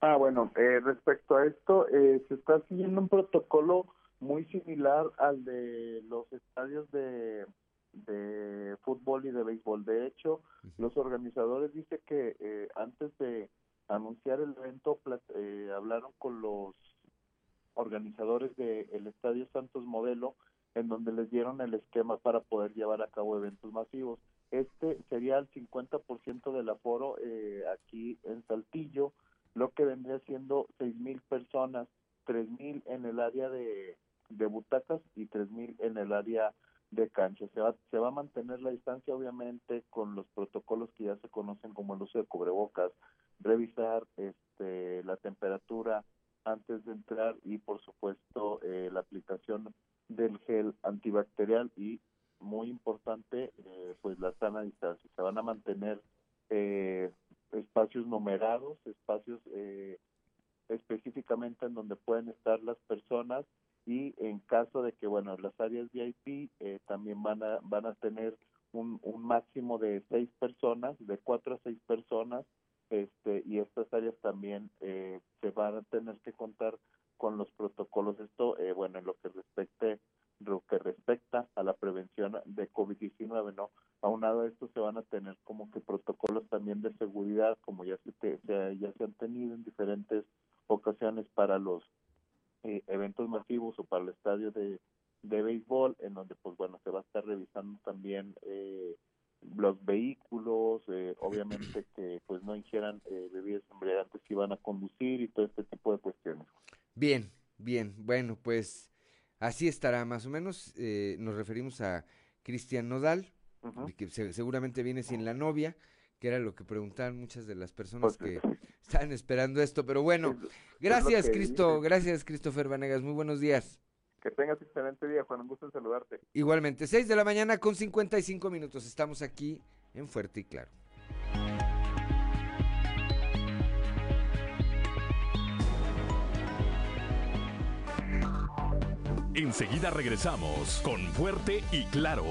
Ah, bueno, eh, respecto a esto, eh, se está siguiendo un protocolo muy similar al de los estadios de, de fútbol y de béisbol. De hecho, los organizadores dicen que eh, antes de el evento eh, hablaron con los organizadores del Estadio Santos Modelo, en donde les dieron el esquema para poder llevar a cabo eventos masivos. Este sería el 50% del aforo eh, aquí en Saltillo, lo que vendría siendo 6.000 personas, 3.000 en el área de, de butacas y 3.000 en el área de cancha. Se va, se va a mantener la distancia, obviamente, con los protocolos que ya se conocen como el uso de cubrebocas, revisar este, la temperatura antes de entrar y, por supuesto, eh, la aplicación del gel antibacterial y muy importante, eh, pues la sana distancia. Se van a mantener eh, espacios numerados, espacios eh, específicamente en donde pueden estar las personas y en caso de que, bueno, las áreas VIP eh, también van a, van a tener un, un máximo de seis personas, de cuatro a seis personas, este, y estas áreas también eh, se van a tener que contar con los protocolos. Esto, eh, bueno, en lo que respecte lo que respecta a la prevención de COVID-19, ¿no? Aunado a esto se van a tener como que protocolos también de seguridad, como ya se, te, ya se han tenido en diferentes ocasiones para los eh, eventos masivos o para el estadio de, de béisbol, en donde pues bueno, se va a estar revisando también eh, los vehículos, eh, obviamente que pues no ingieran eh, bebidas embriagantes si van a conducir y todo este tipo de cuestiones. Bien, bien, bueno, pues así estará más o menos. Eh, nos referimos a Cristian Nodal, que se- seguramente viene sin la novia, que era lo que preguntaban muchas de las personas que estaban esperando esto. Pero bueno, gracias que Cristo, gracias Christopher Vanegas, muy buenos días. Que tengas excelente día, Juan, un gusto en saludarte. Igualmente, 6 de la mañana con 55 minutos, estamos aquí en Fuerte y Claro. Enseguida regresamos con Fuerte y Claro.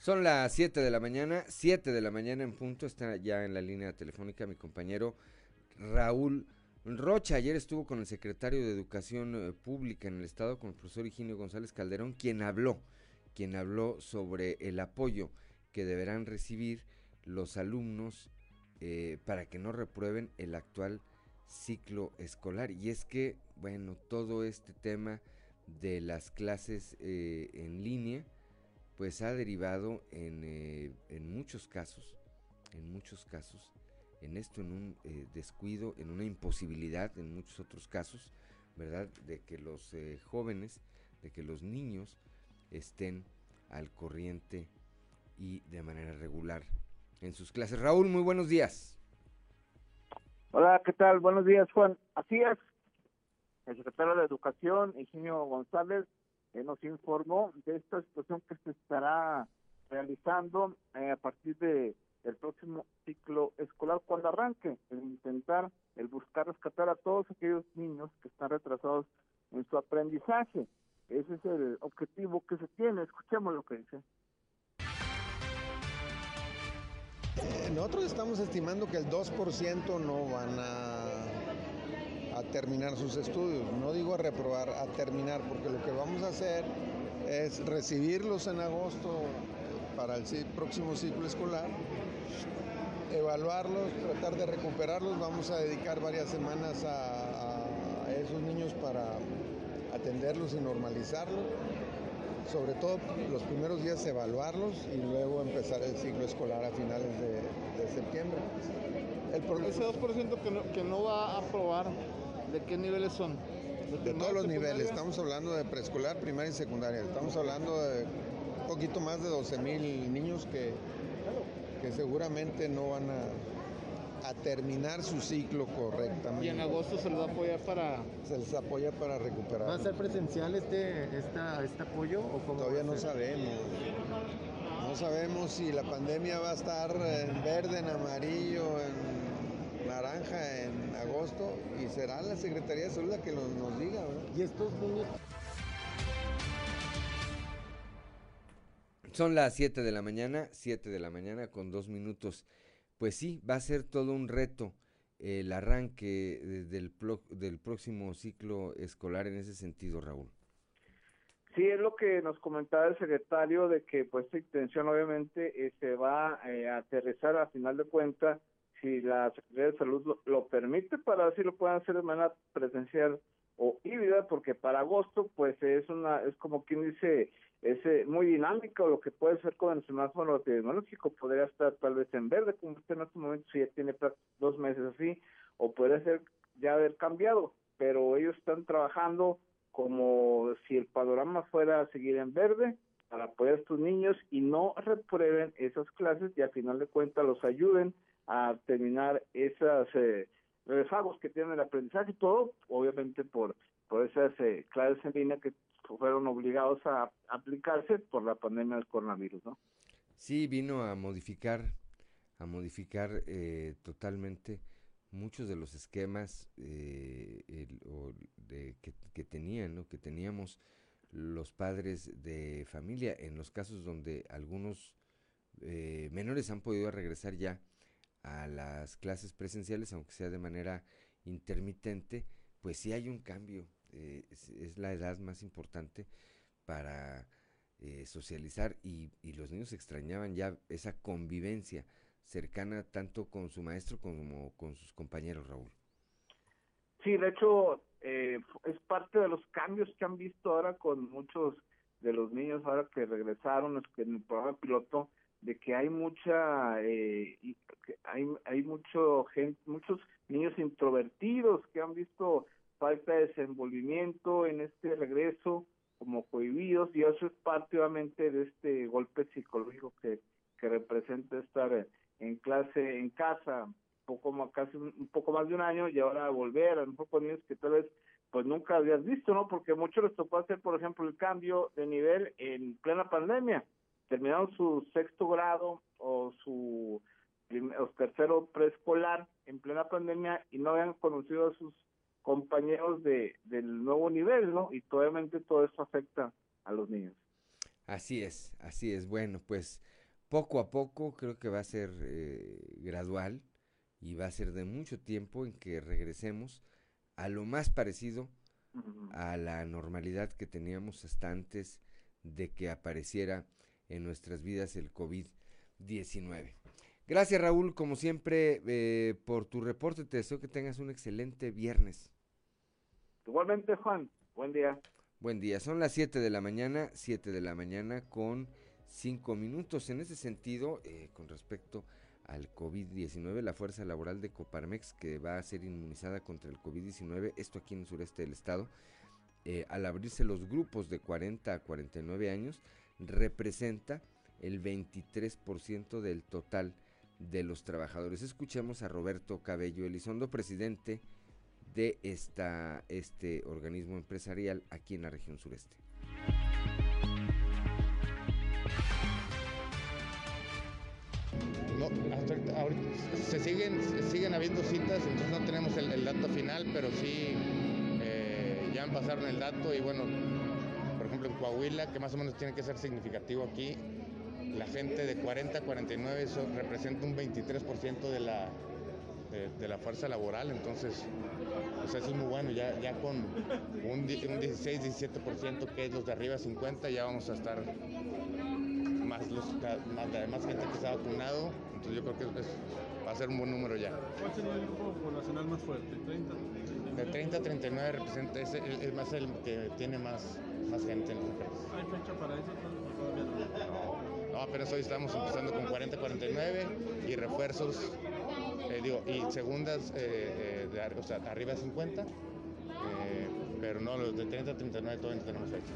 Son las 7 de la mañana, 7 de la mañana en punto, está ya en la línea telefónica mi compañero Raúl Rocha. Ayer estuvo con el secretario de Educación eh, Pública en el Estado, con el profesor Higinio González Calderón, quien habló, quien habló sobre el apoyo que deberán recibir los alumnos eh, para que no reprueben el actual ciclo escolar. Y es que, bueno, todo este tema de las clases eh, en línea, pues ha derivado en, eh, en muchos casos, en muchos casos, en esto, en un eh, descuido, en una imposibilidad, en muchos otros casos, ¿verdad? De que los eh, jóvenes, de que los niños estén al corriente y de manera regular en sus clases. Raúl, muy buenos días. Hola, ¿qué tal? Buenos días, Juan. Así es. El secretario de Educación, Eugenio González, eh, nos informó de esta situación que se estará realizando eh, a partir de el próximo ciclo escolar cuando arranque, el intentar, el buscar rescatar a todos aquellos niños que están retrasados en su aprendizaje. Ese es el objetivo que se tiene. Escuchemos lo que dice. Eh, Nosotros estamos estimando que el 2% no van a, terminar sus estudios. No digo a reprobar, a terminar, porque lo que vamos a hacer es recibirlos en agosto para el próximo ciclo escolar, evaluarlos, tratar de recuperarlos. Vamos a dedicar varias semanas a, esos niños para atenderlos y normalizarlos sobre todo los primeros días evaluarlos y luego empezar el ciclo escolar a finales de, septiembre. El Ese 2% que no, que no va a aprobar, ¿de qué niveles son? de todos los niveles, estamos hablando de preescolar, primaria y secundaria, estamos hablando de un poquito más de 12 mil niños que, que seguramente no van a, a terminar su ciclo correctamente. Y en agosto se les va a apoyar para... Se les apoya para recuperar. ¿Va a ser presencial este, esta, este apoyo o cómo Todavía no sabemos. No sabemos si la pandemia va a estar en verde, en amarillo, en naranja en agosto y será la Secretaría de Salud la que nos, nos diga. ¿verdad? Y estos niños Son las 7 de la mañana, 7 de la mañana con dos minutos. Pues sí, va a ser todo un reto el arranque de- del, del próximo ciclo escolar en ese sentido, Raúl. Sí, es lo que nos comentaba el secretario de que pues esta intención obviamente eh, se va eh, a aterrizar a final de cuentas si la Secretaría de Salud lo, permite para si lo puedan hacer de manera presencial o híbrida porque para agosto pues es una es como quien dice es eh, muy dinámico lo que puede ser con el semáforo epidemiológico. Podría estar tal vez en verde como usted en este momento si ya tiene dos meses así o puede ser ya haber cambiado. Pero ellos están trabajando como si el panorama fuera a seguir en verde para apoyar a estos niños y no reprueben esas clases y al final de cuentas los ayuden a terminar esas eh, que tiene el aprendizaje todo, obviamente por, por esas eh, clases en línea que fueron obligados a aplicarse por la pandemia del coronavirus, ¿no? Sí, vino a modificar, a modificar eh, totalmente muchos de los esquemas eh, que, tenían, ¿no? que teníamos los padres de familia, en los casos donde algunos eh, menores han podido regresar ya a las clases presenciales, aunque sea de manera intermitente, pues sí hay un cambio. Eh, es, la edad más importante para eh, socializar y, los niños extrañaban ya esa convivencia cercana tanto con su maestro como con sus compañeros, Raúl. Sí, de hecho, eh, es parte de los cambios que han visto ahora con muchos de los niños ahora que regresaron en el programa piloto de que hay mucha eh, hay hay mucho gente muchos niños introvertidos que han visto falta de desenvolvimiento en este regreso como cohibidos y eso es parte obviamente de este golpe psicológico que que representa estar en clase en casa poco más casi un poco más de un año y ahora volver a mejor con niños que tal vez pues nunca habías visto no porque muchos les tocó hacer por ejemplo el cambio de nivel en plena pandemia terminaron su sexto grado o su o tercero preescolar en plena pandemia y no habían conocido a sus compañeros de del nuevo nivel, ¿no? Y obviamente todo eso afecta a los niños. Así es, así es. Bueno, pues poco a poco creo que va a ser eh, gradual y va a ser de mucho tiempo en que regresemos a lo más parecido uh -huh. a la normalidad que teníamos hasta antes de que apareciera en nuestras vidas el COVID-19. Gracias Raúl, como siempre, eh, por tu reporte. Te deseo que tengas un excelente viernes. Igualmente, Juan. Buen día. Buen día. Son las 7 de la mañana, 7 de la mañana con 5 minutos. En ese sentido, eh, con respecto al COVID-19, la fuerza laboral de Coparmex, que va a ser inmunizada contra el COVID-19, esto aquí en el sureste del estado, eh, al abrirse los grupos de 40 a 49 años, representa el 23% del total de los trabajadores. Escuchemos a Roberto Cabello Elizondo, presidente de esta, este organismo empresarial aquí en la región sureste. No, hasta ahorita se siguen, siguen habiendo citas, entonces no tenemos el, dato final, pero sí eh, ya pasaron el dato y bueno, ejemplo en Coahuila, que más o menos tiene que ser significativo aquí, la gente de 40 a 49 eso representa un 23% de la, de, de, la fuerza laboral, entonces pues eso es muy bueno, ya, ya con un, un 16-17% que es los de arriba 50 ya vamos a estar más, los, más, además gente que está vacunado, entonces yo creo que es, va a ser un buen número ya. ¿Cuál sería el grupo poblacional más fuerte? ¿30? De 30 a 39 representa, es, es, es más el que tiene más, más gente en el país. ¿Hay fecha para eso? Todavía no. No, apenas hoy estamos empezando con 40-49 y refuerzos, eh, digo, y segundas eh, eh, de, o sea, arriba de 50, pero no, los de 30 a 39 todavía no tenemos fecha.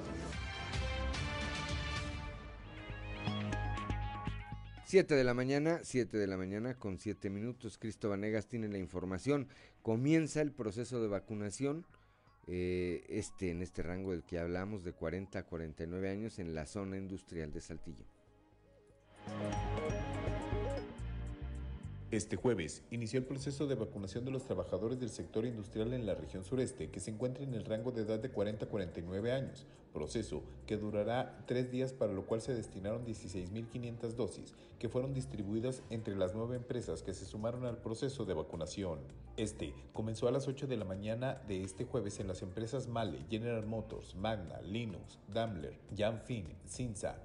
7 de la mañana, 7 de la mañana con 7 minutos. Cristo Vanegas tiene la información. Comienza el proceso de vacunación, eh, este en este rango del que hablamos, de 40 a 49 años en la zona industrial de Saltillo. Este jueves inició el proceso de vacunación de los trabajadores del sector industrial en la región sureste que se encuentra en el rango de edad de 40 a 49 años, proceso que durará tres días para lo cual se destinaron 16.500 dosis que fueron distribuidas entre las nueve empresas que se sumaron al proceso de vacunación. Este comenzó a las 8 de la mañana de este jueves en las empresas Male, General Motors, Magna, Linux, Daimler, Janfin, Cinza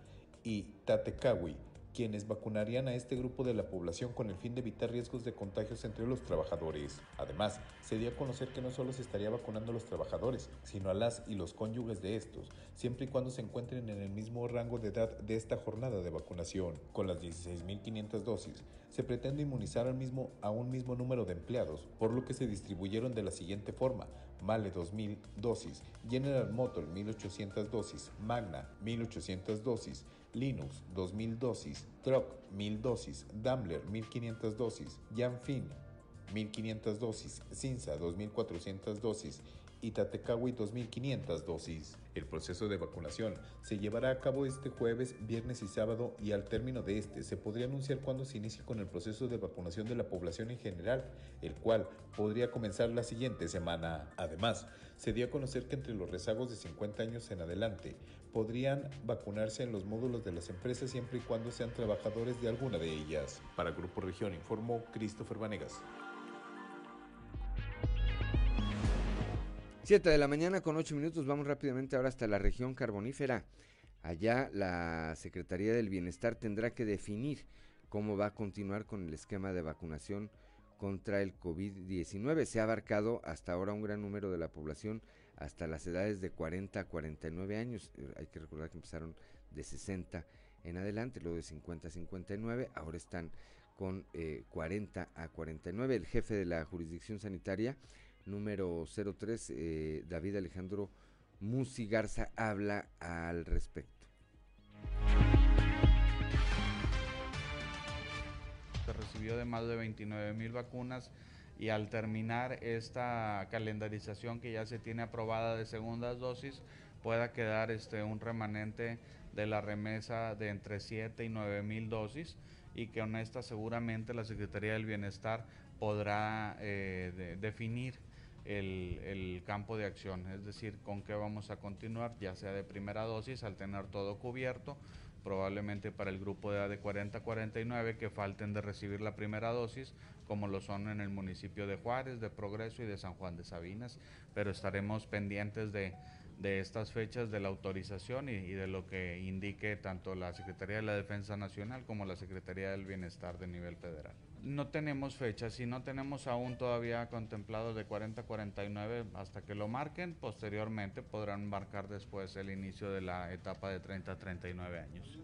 y Tatekawi quienes vacunarían a este grupo de la población con el fin de evitar riesgos de contagios entre los trabajadores. Además, se dio a conocer que no solo se estaría vacunando a los trabajadores, sino a las y los cónyuges de estos, siempre y cuando se encuentren en el mismo rango de edad de esta jornada de vacunación. Con las 16.500 dosis, se pretende inmunizar al mismo, a un mismo número de empleados, por lo que se distribuyeron de la siguiente forma. Male 2000 dosis, General Motors 1800 dosis, Magna 1800 dosis, Linux 2000 dosis, Truck 1000 dosis, Daimler 1500 dosis, Janfin 1.500 dosis, Cinza 2.400 dosis y Tatecawi 2.500 dosis. El proceso de vacunación se llevará a cabo este jueves, viernes y sábado y al término de este se podría anunciar cuándo se inicie con el proceso de vacunación de la población en general, el cual podría comenzar la siguiente semana. Además, se dio a conocer que entre los rezagos de 50 años en adelante podrían vacunarse en los módulos de las empresas siempre y cuando sean trabajadores de alguna de ellas. Para Grupo Región informó Christopher Vanegas. 7 de la mañana con 8 minutos, vamos rápidamente ahora hasta la región carbonífera. Allá la Secretaría del Bienestar tendrá que definir cómo va a continuar con el esquema de vacunación contra el COVID-19. Se ha abarcado hasta ahora un gran número de la población hasta las edades de 40 a 49 años. Eh, hay que recordar que empezaron de 60 en adelante, luego de 50 a 59, ahora están con 40 eh, a 49. El jefe de la jurisdicción sanitaria número 03, eh, David Alejandro Musi Garza, habla al respecto. Se recibió de más de 29 mil vacunas y al terminar esta calendarización que ya se tiene aprobada de segundas dosis, pueda quedar este, un remanente de la remesa de entre 7 y 9 mil dosis y que con esta seguramente la Secretaría del Bienestar podrá eh, definir el, campo de acción, es decir, con qué vamos a continuar, ya sea de primera dosis, al tener todo cubierto, probablemente para el grupo de edad de 40-49 que falten de recibir la primera dosis, como lo son en el municipio de Juárez, de Progreso y de San Juan de Sabinas, pero estaremos pendientes de, estas fechas de la autorización y, de lo que indique tanto la Secretaría de la Defensa Nacional como la Secretaría del Bienestar de nivel federal no tenemos fechas y no tenemos aún todavía contemplado de 40 a 49 hasta que lo marquen. Posteriormente podrán marcar después el inicio de la etapa de 30 a 39 años.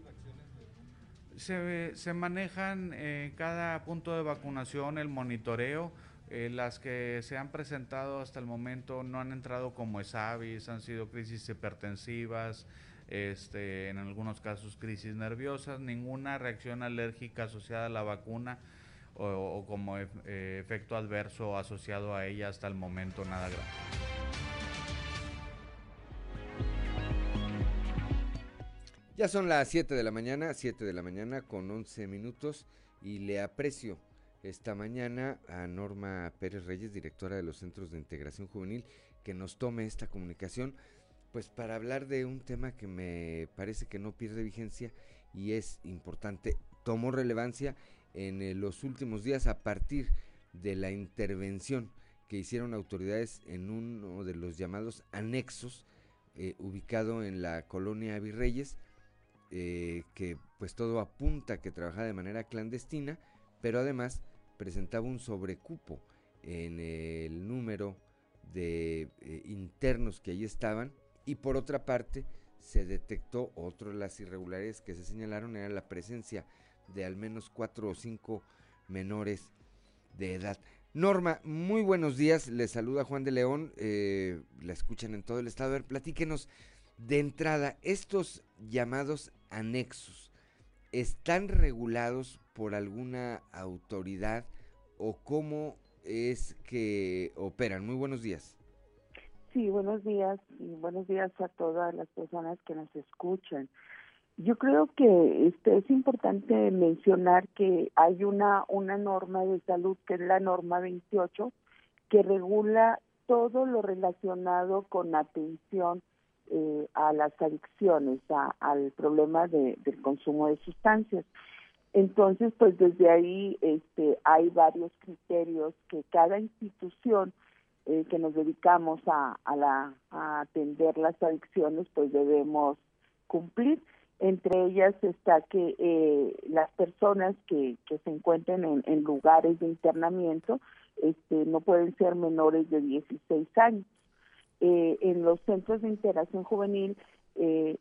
Se, se manejan eh, cada punto de vacunación, el monitoreo. Eh, las que se han presentado hasta el momento no han entrado como ESAVIS, han sido crisis hipertensivas, este, en algunos casos crisis nerviosas, ninguna reacción alérgica asociada a la vacuna o, como eh, efecto adverso asociado a ella hasta el momento nada grave. Ya son las 7 de la mañana, 7 de la mañana con 11 minutos y le aprecio esta mañana a Norma Pérez Reyes, directora de los Centros de Integración Juvenil, que nos tome esta comunicación, pues para hablar de un tema que me parece que no pierde vigencia y es importante, tomó relevancia en eh, los últimos días a partir de la intervención que hicieron autoridades en uno de los llamados anexos eh, ubicado en la colonia Virreyes, eh, que pues todo apunta que trabajaba de manera clandestina, pero además presentaba un sobrecupo en el número de internos que allí estaban y por otra parte se detectó otro de las irregularidades que se señalaron era la presencia de al menos cuatro o cinco menores de edad. Norma, muy buenos días. Le saluda Juan de León. Eh, la escuchan en todo el estado. A ver, platíquenos de entrada, estos llamados anexos, ¿están regulados por alguna autoridad o cómo es que operan? Muy buenos días. Sí, buenos días y buenos días a todas las personas que nos escuchan. Yo creo que este es importante mencionar que hay una una norma de salud que es la norma 28 que regula todo lo relacionado con atención eh, a las adicciones, al problema de, del consumo de sustancias. Entonces, pues desde ahí este, hay varios criterios que cada institución eh, que nos dedicamos a, a, a atender las adicciones, pues debemos cumplir. Entre ellas está que eh, las personas que, que se encuentren en, en, lugares de internamiento este, no pueden ser menores de 16 años. Eh, en los centros de integración juvenil eh,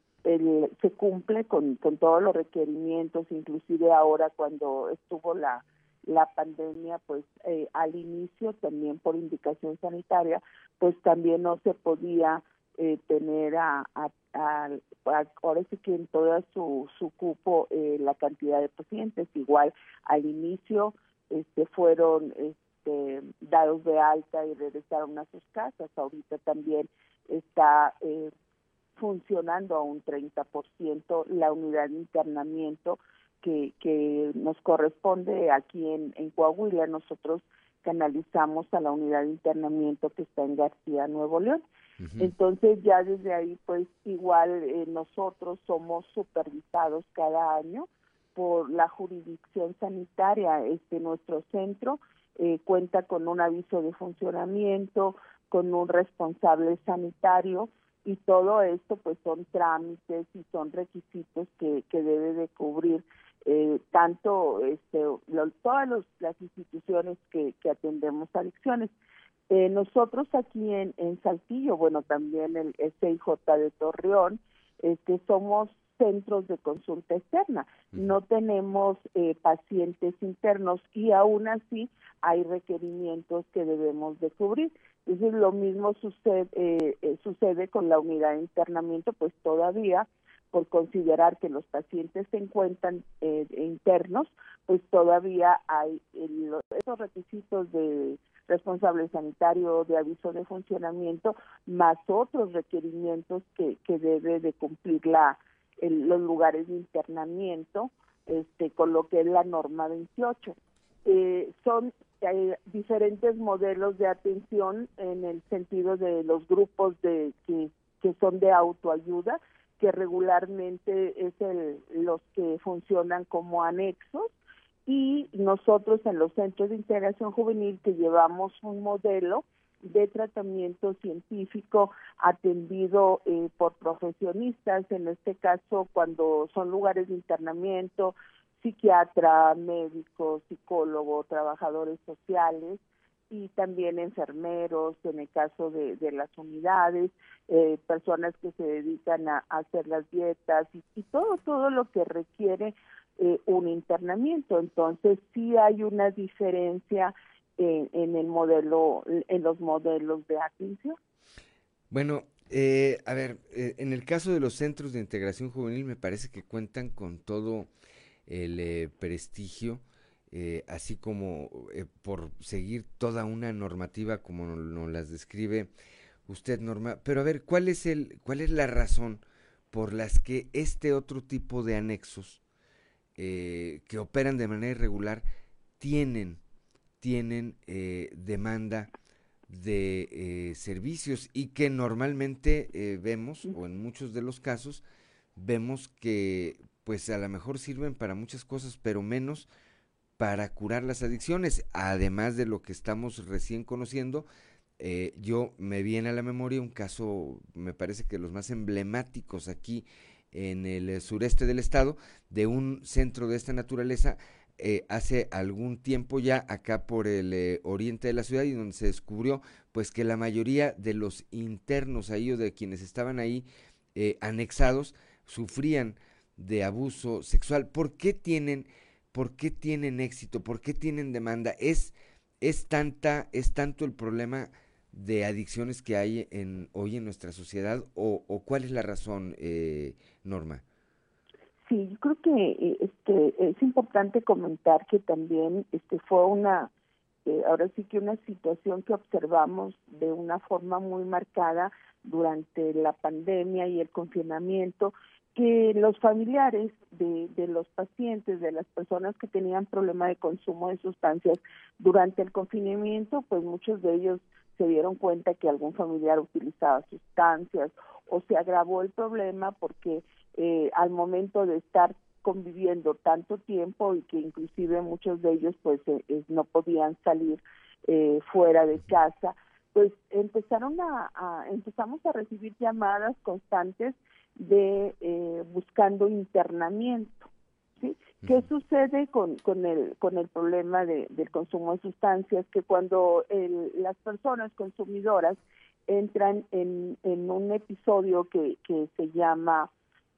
se cumple con, con todos los requerimientos, inclusive ahora cuando estuvo la, la pandemia, pues eh, al inicio también por indicación sanitaria, pues también no se podía eh, tener a, a, ahora sí que en toda su, su cupo eh, la cantidad de pacientes. Igual al inicio este fueron este, dados de alta y regresaron a sus casas. Ahorita también está eh, funcionando a un 30% la unidad de internamiento que, que nos corresponde aquí en, en Coahuila. Nosotros canalizamos a la unidad de internamiento que está en García, Nuevo León. Entonces ya desde ahí pues igual eh, nosotros somos supervisados cada año por la jurisdicción sanitaria. Este nuestro centro eh, cuenta con un aviso de funcionamiento, con un responsable sanitario y todo esto pues son trámites y son requisitos que, que debe de cubrir eh, tanto este, todas las instituciones que, atendemos adicciones. Eh, nosotros aquí en, en Saltillo, bueno, también el SIJ de Torreón, este, somos centros de consulta externa. No tenemos eh, pacientes internos y aún así hay requerimientos que debemos de cubrir. Entonces lo mismo sucede, eh, eh, sucede con la unidad de internamiento, pues todavía por considerar que los pacientes se encuentran internos, pues todavía hay esos requisitos de responsable sanitario, de aviso de funcionamiento, más otros requerimientos que, que debe de cumplir la, los lugares de internamiento, este, con lo que es la norma 28. Eh, son hay diferentes modelos de atención en el sentido de los grupos de que, que son de autoayuda, que regularmente es el, los que funcionan como anexos y nosotros en los centros de integración juvenil que llevamos un modelo de tratamiento científico atendido eh, por profesionistas, en este caso cuando son lugares de internamiento, psiquiatra, médico, psicólogo, trabajadores sociales y también enfermeros en el caso de, de las unidades, eh, personas que se dedican a, hacer las dietas y, y, todo, todo lo que requiere eh, un internamiento. Entonces sí hay una diferencia en, el modelo, en los modelos de atención. Bueno, eh, a ver, eh, en el caso de los centros de integración juvenil me parece que cuentan con todo el eh, prestigio, así como por seguir toda una normativa como nos, las describe usted, Norma. Pero a ver, ¿cuál es el, cuál es la razón por las que este otro tipo de anexos que operan de manera irregular tienen tienen eh, demanda de eh, servicios y que normalmente eh, vemos, o en muchos de los casos, vemos que pues a lo mejor sirven para muchas cosas, pero menos para curar las adicciones, además de lo que estamos recién conociendo, yo me viene a la memoria un caso, me parece que los más emblemáticos aquí en el sureste del estado, de un centro de esta naturaleza eh, hace algún tiempo ya acá por el eh, oriente de la ciudad y donde se descubrió pues que la mayoría de los internos ahí o de quienes estaban ahí eh, anexados sufrían de abuso sexual. ¿Por qué tienen, por qué tienen éxito? ¿Por qué tienen demanda? Es, es tanta, es tanto el problema de adicciones que hay en, hoy en nuestra sociedad o, o cuál es la razón, Norma? Sí, yo creo que eh, este es importante comentar que también este fue una eh, ahora sí que una situación que observamos de una forma muy marcada durante la pandemia y el confinamiento que los familiares de, de los pacientes, de las personas que tenían problema de consumo de sustancias durante el confinamiento, pues muchos de ellos se dieron cuenta que algún familiar utilizaba sustancias o se agravó el problema porque eh, al momento de estar conviviendo tanto tiempo y que inclusive muchos de ellos pues eh, no podían salir eh, fuera de casa pues empezaron a, empezamos a recibir llamadas constantes de buscando internamiento ¿sí? ¿Qué sucede con, con, el, con el problema de, del consumo de sustancias? Que cuando el, las personas consumidoras entran en, en un episodio que, que se llama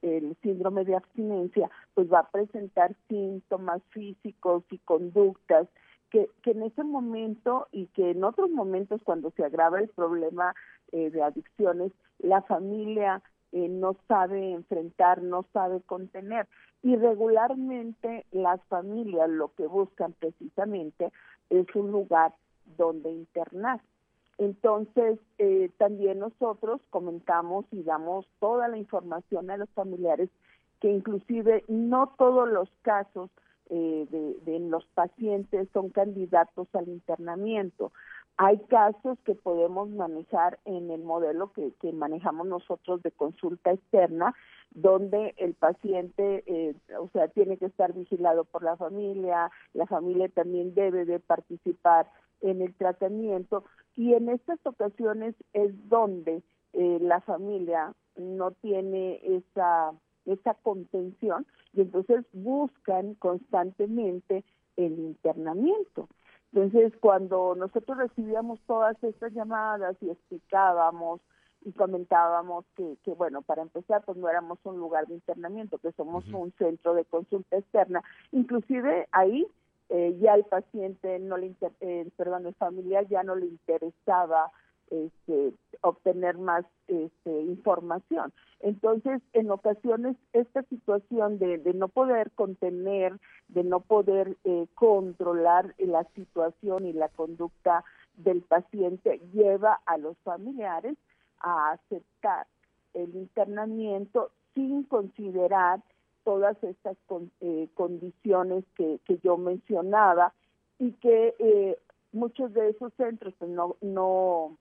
el síndrome de abstinencia, pues va a presentar síntomas físicos y conductas que, que en ese momento y que en otros momentos cuando se agrava el problema eh, de adicciones, la familia eh, no sabe enfrentar, no sabe contener. Y regularmente las familias lo que buscan precisamente es un lugar dónde internar. Entonces, eh, también nosotros comentamos y damos toda la información a los familiares que inclusive no todos los casos eh, de, los pacientes son candidatos al internamiento. Hay casos que podemos manejar en el modelo que, manejamos nosotros de consulta externa, donde el paciente, eh, o sea, tiene que estar vigilado por la familia, la familia también debe de participar en el tratamiento y en estas ocasiones es donde eh, la familia no tiene esa esa contención y entonces buscan constantemente el internamiento. Entonces, cuando nosotros recibíamos todas estas llamadas y explicábamos y comentábamos que, que, bueno, para empezar, pues no éramos un lugar de internamiento, que somos un centro de consulta externa. Inclusive ahí eh, ya el paciente no le, eh, perdón, el familiar ya no le interesaba este, obtener más este, información. Entonces, en ocasiones, esta situación de, no poder contener, de no poder eh, controlar la situación y la conducta del paciente lleva a los familiares a aceptar el internamiento sin considerar todas estas eh, condiciones que, que, yo mencionaba y que eh, muchos de esos centros pues, no, no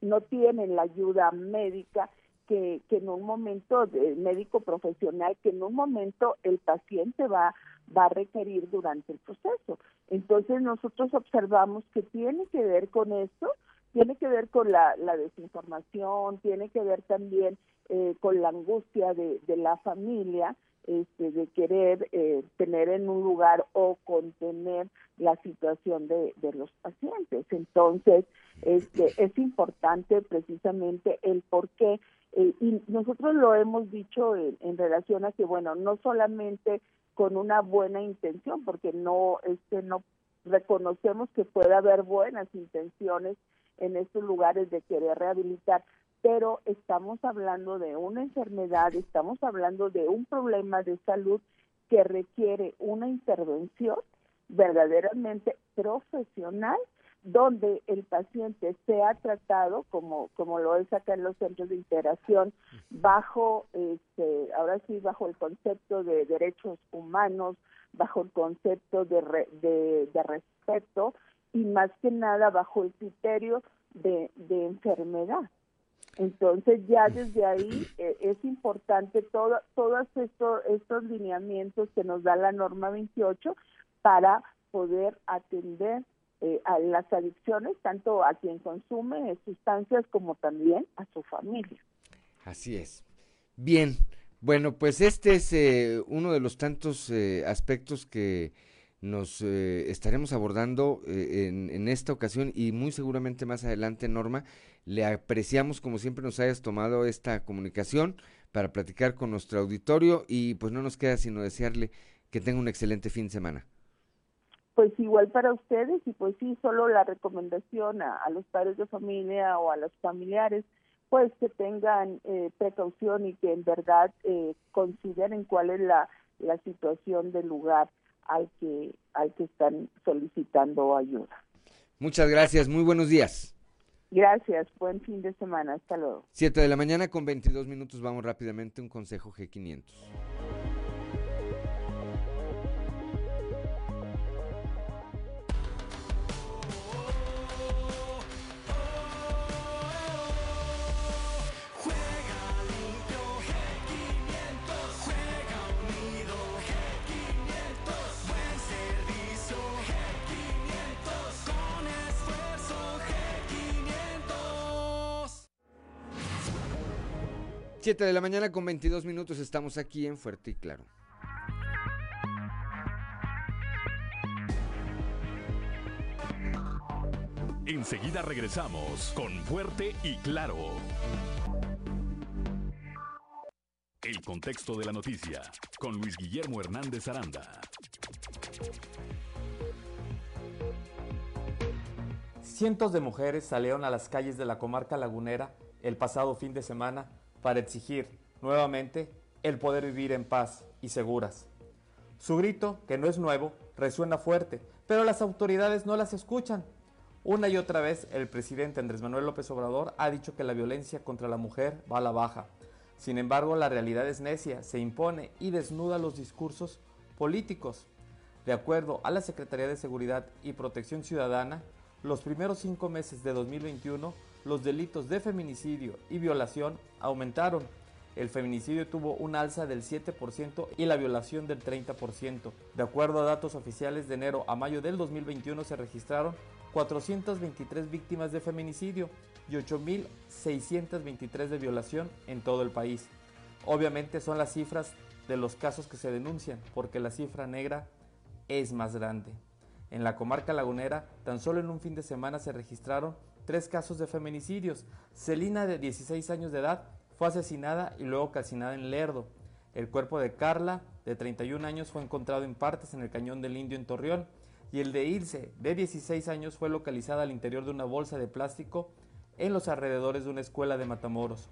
no tienen la ayuda médica que, que en un momento, de médico profesional, que en un momento el paciente va, va a requerir durante el proceso. Entonces nosotros observamos que tiene que ver con esto, tiene que ver con la, desinformación, tiene que ver también eh, con la angustia de la familia, este, de querer eh, tener en un lugar o contener la situación de, de los pacientes. Entonces, este, es importante precisamente el por qué, eh, y nosotros lo hemos dicho en, en, relación a que, bueno, no solamente con una buena intención, porque no, este, no reconocemos que puede haber buenas intenciones en estos lugares de querer rehabilitar, pero estamos hablando de una enfermedad, estamos hablando de un problema de salud que requiere una intervención verdaderamente profesional donde el paciente sea tratado como como lo es acá en los centros de integración bajo este ahora sí bajo el concepto de derechos humanos bajo el concepto de, de, de respeto y más que nada bajo el criterio de enfermedad entonces ya desde ahí eh, es importante todo, todos estos, estos lineamientos que nos da la norma 28 para poder atender eh, a las adicciones, tanto a quien consume sustancias como también a su familia. Así es. Bien, bueno, pues este es eh, uno de los tantos aspectos que nos estaremos abordando en, en, esta ocasión y muy seguramente más adelante, Norma. Le apreciamos como siempre nos hayas tomado esta comunicación para platicar con nuestro auditorio y pues no nos queda sino desearle que tenga un excelente fin de semana. Pues igual para ustedes y pues sí, solo la recomendación a, los padres de familia o a los familiares, pues que tengan eh, precaución y que en verdad eh, consideren cuál es la, la situación del lugar al que, al que están solicitando ayuda. Muchas gracias, muy buenos días. Gracias, buen fin de semana, hasta luego. Siete de la mañana con 22 minutos, vamos rápidamente un consejo G500. Siete de la mañana con 22 minutos estamos aquí en Fuerte y Claro. Enseguida regresamos con Fuerte y Claro. El contexto de la noticia con Luis Guillermo Hernández Aranda. Cientos de mujeres salieron a las calles de la comarca lagunera el pasado fin de semana para exigir nuevamente el poder vivir en paz y seguras. Su grito, que no es nuevo, resuena fuerte, pero las autoridades no las escuchan. Una y otra vez el presidente Andrés Manuel López Obrador ha dicho que la violencia contra la mujer va a la baja. Sin embargo, la realidad es necia, se impone y desnuda los discursos políticos. De acuerdo a la Secretaría de Seguridad y Protección Ciudadana, los primeros cinco meses de 2021, los delitos de feminicidio y violación aumentaron. El feminicidio tuvo un alza del 7% y la violación del 30%. De acuerdo a datos oficiales de enero a mayo del 2021 se registraron 423 víctimas de feminicidio y 8.623 de violación en todo el país. Obviamente son las cifras de los casos que se denuncian, porque la cifra negra es más grande. En la comarca lagunera, tan solo en un fin de semana se registraron tres casos de feminicidios. Celina, de 16 años de edad, fue asesinada y luego calcinada en Lerdo. El cuerpo de Carla, de 31 años, fue encontrado en partes en el cañón del Indio en Torreón y el de Ilse, de 16 años, fue localizada al interior de una bolsa de plástico en los alrededores de una escuela de Matamoros.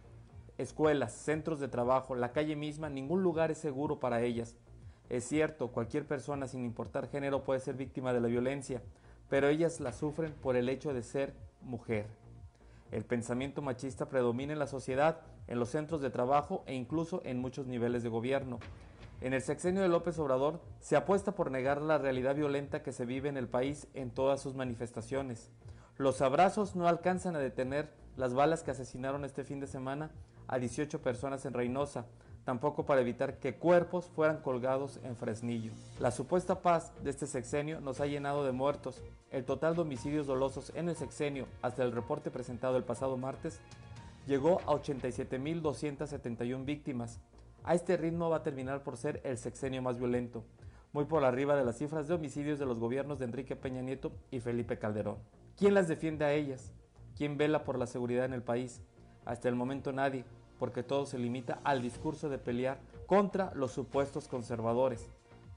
Escuelas, centros de trabajo, la calle misma, ningún lugar es seguro para ellas. Es cierto, cualquier persona sin importar género puede ser víctima de la violencia, pero ellas la sufren por el hecho de ser mujer. El pensamiento machista predomina en la sociedad, en los centros de trabajo e incluso en muchos niveles de gobierno. En el sexenio de López Obrador se apuesta por negar la realidad violenta que se vive en el país en todas sus manifestaciones. Los abrazos no alcanzan a detener las balas que asesinaron este fin de semana a 18 personas en Reynosa, tampoco para evitar que cuerpos fueran colgados en Fresnillo. La supuesta paz de este sexenio nos ha llenado de muertos. El total de homicidios dolosos en el sexenio, hasta el reporte presentado el pasado martes, llegó a 87.271 víctimas, a este ritmo va a terminar por ser el sexenio más violento, muy por arriba de las cifras de homicidios de los gobiernos de Enrique Peña Nieto y Felipe Calderón. ¿Quién las defiende a ellas? ¿Quién vela por la seguridad en el país? Hasta el momento nadie, porque todo se limita al discurso de pelear contra los supuestos conservadores,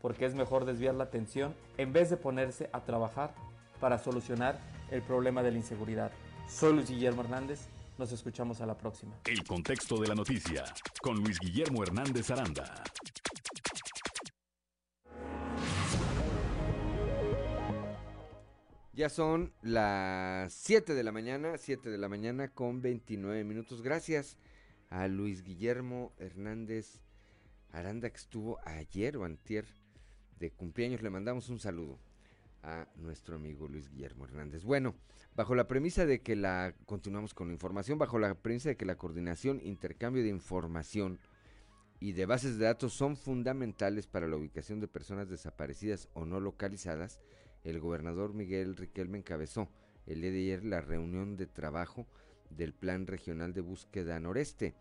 porque es mejor desviar la atención en vez de ponerse a trabajar para solucionar el problema de la inseguridad. Soy Luis Guillermo Hernández nos escuchamos a la próxima. El contexto de la noticia con Luis Guillermo Hernández Aranda. Ya son las 7 de la mañana, 7 de la mañana con 29 minutos. Gracias a Luis Guillermo Hernández Aranda que estuvo ayer o antier de cumpleaños. Le mandamos un saludo a nuestro amigo Luis Guillermo Hernández. Bueno, bajo la premisa de que la, continuamos con la información, bajo la premisa de que la coordinación, intercambio de información y de bases de datos son fundamentales para la ubicación de personas desaparecidas o no localizadas, el gobernador Miguel Riquelme encabezó el día de ayer la reunión de trabajo del Plan Regional de Búsqueda Noreste,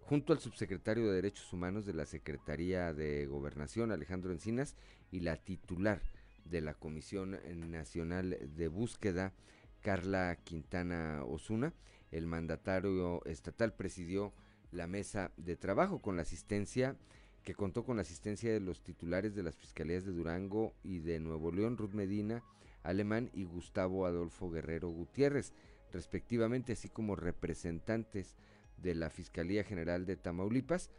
junto al subsecretario de Derechos Humanos de la Secretaría de Gobernación, Alejandro Encinas, y la titular de la Comisión Nacional de Búsqueda, Carla Quintana Osuna. El mandatario estatal presidió la mesa de trabajo con la asistencia que contó con la asistencia de los titulares de las fiscalías de Durango y de Nuevo León, Ruth Medina Alemán y Gustavo Adolfo Guerrero Gutiérrez, respectivamente, así como representantes de la Fiscalía General de Tamaulipas,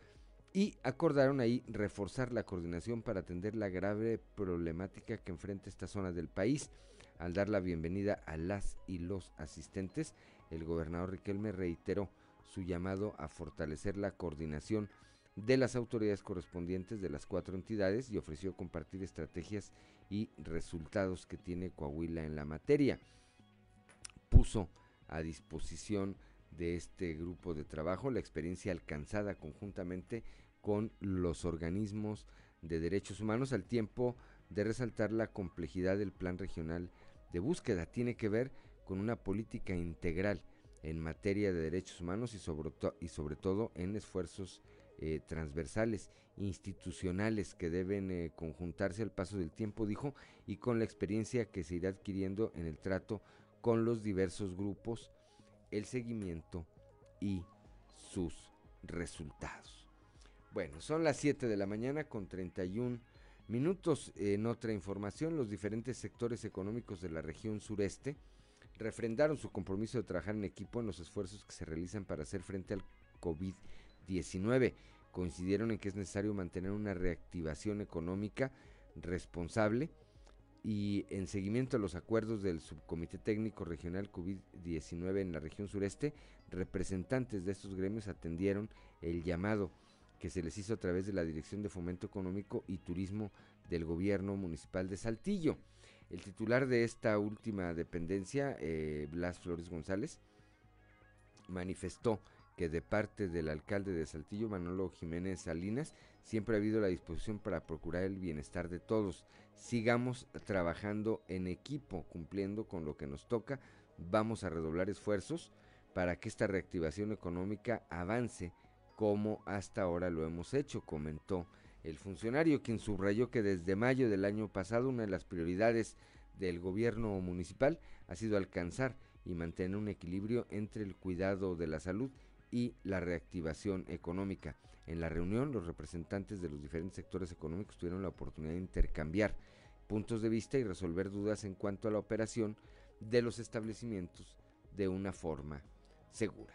y acordaron ahí reforzar la coordinación para atender la grave problemática que enfrenta esta zona del país. Al dar la bienvenida a las y los asistentes, el gobernador Riquelme reiteró su llamado a fortalecer la coordinación de las autoridades correspondientes de las cuatro entidades y ofreció compartir estrategias y resultados que tiene Coahuila en la materia. Puso a disposición de este grupo de trabajo la experiencia alcanzada conjuntamente con los organismos de derechos humanos al tiempo de resaltar la complejidad del plan regional de búsqueda. Tiene que ver con una política integral en materia de derechos humanos y sobre, y sobre todo en esfuerzos eh, transversales, institucionales que deben eh, conjuntarse al paso del tiempo, dijo, y con la experiencia que se irá adquiriendo en el trato con los diversos grupos, el seguimiento y sus resultados. Bueno, son las 7 de la mañana con 31 minutos. En otra información, los diferentes sectores económicos de la región sureste refrendaron su compromiso de trabajar en equipo en los esfuerzos que se realizan para hacer frente al COVID-19. Coincidieron en que es necesario mantener una reactivación económica responsable y en seguimiento a los acuerdos del Subcomité Técnico Regional COVID-19 en la región sureste, representantes de estos gremios atendieron el llamado que se les hizo a través de la Dirección de Fomento Económico y Turismo del Gobierno Municipal de Saltillo. El titular de esta última dependencia, eh, Blas Flores González, manifestó que de parte del alcalde de Saltillo, Manolo Jiménez Salinas, siempre ha habido la disposición para procurar el bienestar de todos. Sigamos trabajando en equipo, cumpliendo con lo que nos toca. Vamos a redoblar esfuerzos para que esta reactivación económica avance como hasta ahora lo hemos hecho, comentó el funcionario, quien subrayó que desde mayo del año pasado una de las prioridades del gobierno municipal ha sido alcanzar y mantener un equilibrio entre el cuidado de la salud y la reactivación económica. En la reunión, los representantes de los diferentes sectores económicos tuvieron la oportunidad de intercambiar puntos de vista y resolver dudas en cuanto a la operación de los establecimientos de una forma segura.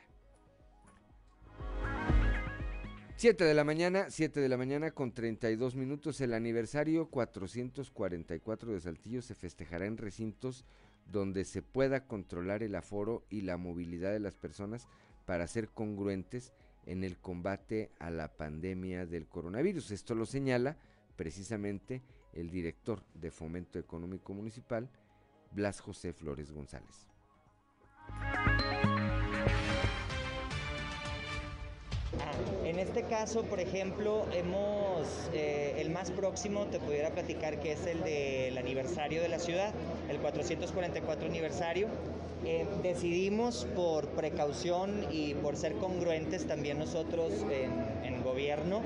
7 de la mañana, 7 de la mañana con 32 minutos, el aniversario 444 de Saltillo se festejará en recintos donde se pueda controlar el aforo y la movilidad de las personas para ser congruentes en el combate a la pandemia del coronavirus. Esto lo señala precisamente el director de Fomento Económico Municipal, Blas José Flores González. En este caso, por ejemplo, hemos, eh, el más próximo te pudiera platicar que es el del aniversario de la ciudad, el 444 aniversario. Eh, decidimos por precaución y por ser congruentes también nosotros en, en gobierno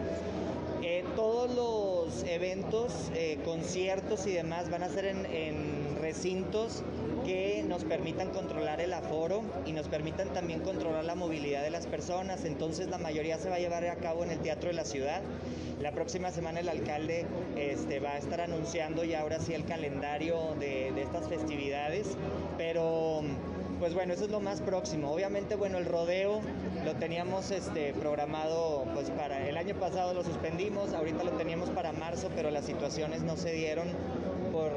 eh, todos los eventos, eh, conciertos y demás van a ser en, recintos que nos permitan controlar el aforo y nos permitan también controlar la movilidad de las personas. Entonces la mayoría se va a llevar a cabo en el Teatro de la Ciudad. La próxima semana el alcalde este, va a estar anunciando ya ahora sí el calendario de, de estas festividades, pero pues bueno, eso es lo más próximo. Obviamente, bueno, el rodeo lo teníamos este, programado, pues para el año pasado lo suspendimos, ahorita lo teníamos para marzo, pero las situaciones no se dieron por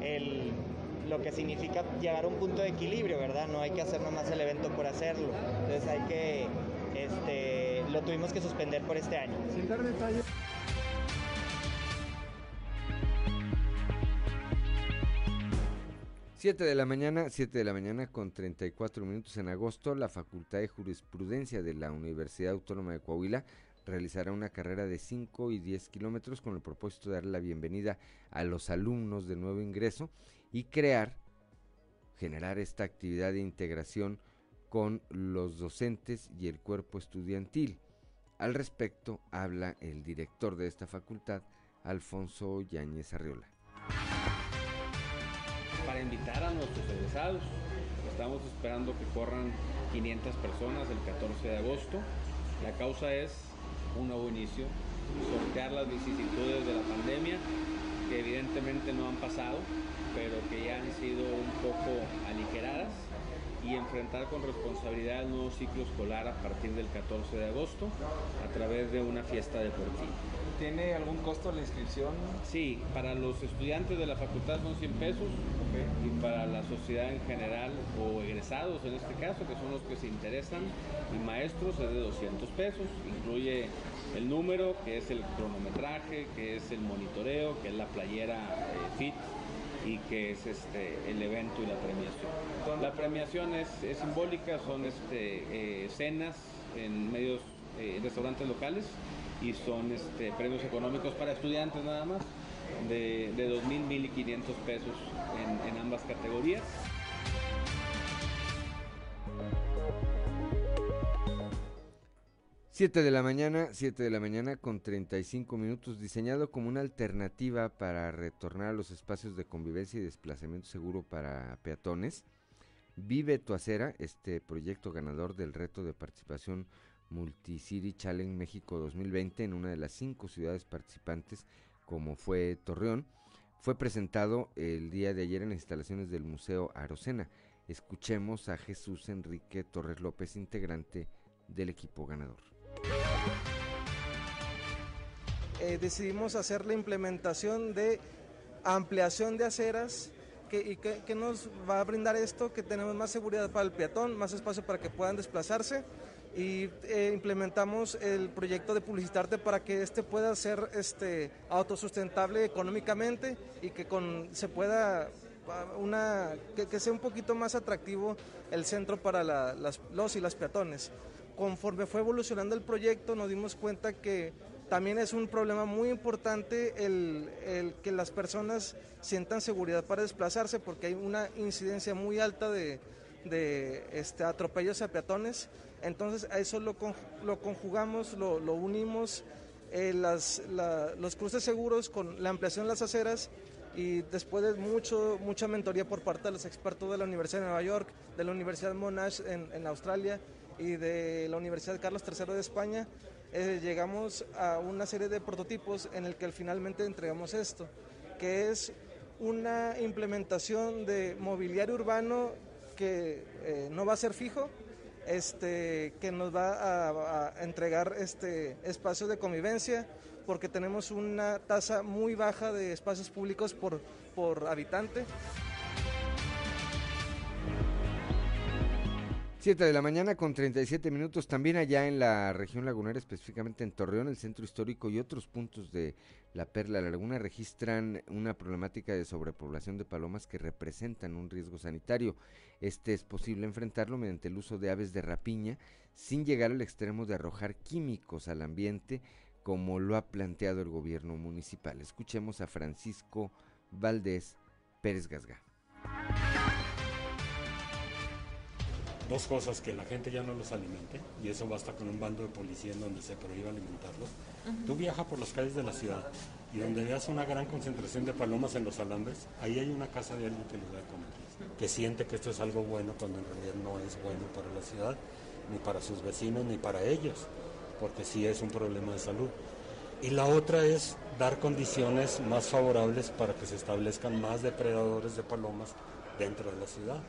el, lo que significa llegar a un punto de equilibrio, ¿verdad? No hay que hacer nomás el evento por hacerlo. Entonces hay que, este, lo tuvimos que suspender por este año. Sin dar detalles. 7 de la mañana, 7 de la mañana con 34 minutos en agosto, la Facultad de Jurisprudencia de la Universidad Autónoma de Coahuila realizará una carrera de 5 y 10 kilómetros con el propósito de dar la bienvenida a los alumnos de nuevo ingreso y crear, generar esta actividad de integración con los docentes y el cuerpo estudiantil. Al respecto habla el director de esta facultad, Alfonso Yáñez Arriola para invitar a nuestros egresados. Estamos esperando que corran 500 personas el 14 de agosto. La causa es un nuevo inicio, sortear las vicisitudes de la pandemia, que evidentemente no han pasado, pero que ya han sido un poco aligeradas y enfrentar con responsabilidad el nuevo ciclo escolar a partir del 14 de agosto a través de una fiesta deportiva. ¿Tiene algún costo la inscripción? Sí, para los estudiantes de la facultad son 100 pesos y para la sociedad en general o egresados en este caso, que son los que se interesan, y maestros es de 200 pesos. Incluye el número, que es el cronometraje, que es el monitoreo, que es la playera eh, fit y que es este el evento y la premiación. La premiación es, simbólica, son este, eh, cenas en medios eh, restaurantes locales y son este, premios económicos para estudiantes nada más de, de 2.000, 1.500 pesos en, en ambas categorías. 7 de la mañana, 7 de la mañana con 35 minutos, diseñado como una alternativa para retornar a los espacios de convivencia y desplazamiento seguro para peatones. Vive tu acera, este proyecto ganador del reto de participación Multicity Challenge México 2020 en una de las cinco ciudades participantes, como fue Torreón, fue presentado el día de ayer en las instalaciones del Museo Arocena. Escuchemos a Jesús Enrique Torres López, integrante del equipo ganador. Eh, decidimos hacer la implementación de ampliación de aceras, que, ¿Y qué, nos va a brindar esto? Que tenemos más seguridad para el peatón, más espacio para que puedan desplazarse y eh, implementamos el proyecto de Publicitarte para que este pueda ser este, autosustentable económicamente y que con, se pueda ah, una que, sea un poquito más atractivo el centro para los y las peatones. Conforme fue evolucionando el proyecto nos dimos cuenta que también es un problema muy importante el, el, que las personas sientan seguridad para desplazarse porque hay una incidencia muy alta de, de este, atropellos a peatones. Entonces a eso lo, lo conjugamos, lo, lo unimos, eh, las, los cruces seguros con la ampliación de las aceras y después de mucho, mucha mentoría por parte de los expertos de la Universidad de Nueva York, de la Universidad Monash en, en Australia y de la Universidad Carlos III de España, eh, llegamos a una serie de prototipos en el que finalmente entregamos esto, que es una implementación de mobiliario urbano que eh, no va a ser fijo, este, que nos va a, entregar este espacio de convivencia, porque tenemos una tasa muy baja de espacios públicos por, por habitante. 7 de la mañana con 37 minutos, también allá en la región lagunera, específicamente en Torreón, el centro histórico y otros puntos de la Perla la Laguna registran una problemática de sobrepoblación de palomas que representan un riesgo sanitario. Este es posible enfrentarlo mediante el uso de aves de rapiña sin llegar al extremo de arrojar químicos al ambiente como lo ha planteado el gobierno municipal. Escuchemos a Francisco Valdés Pérez Gasga. Dos cosas, que la gente ya no los alimente, y eso basta con un bando de policía en donde se prohíba alimentarlos. Tú viajas por las calles de la ciudad y donde veas una gran concentración de palomas en los alambres, ahí hay una casa de alguien que les da de comer, que siente que esto es algo bueno cuando en realidad no es bueno para la ciudad, ni para sus vecinos, ni para ellos, porque sí es un problema de salud. Y la otra es dar condiciones más favorables para que se establezcan más depredadores de palomas dentro de la ciudad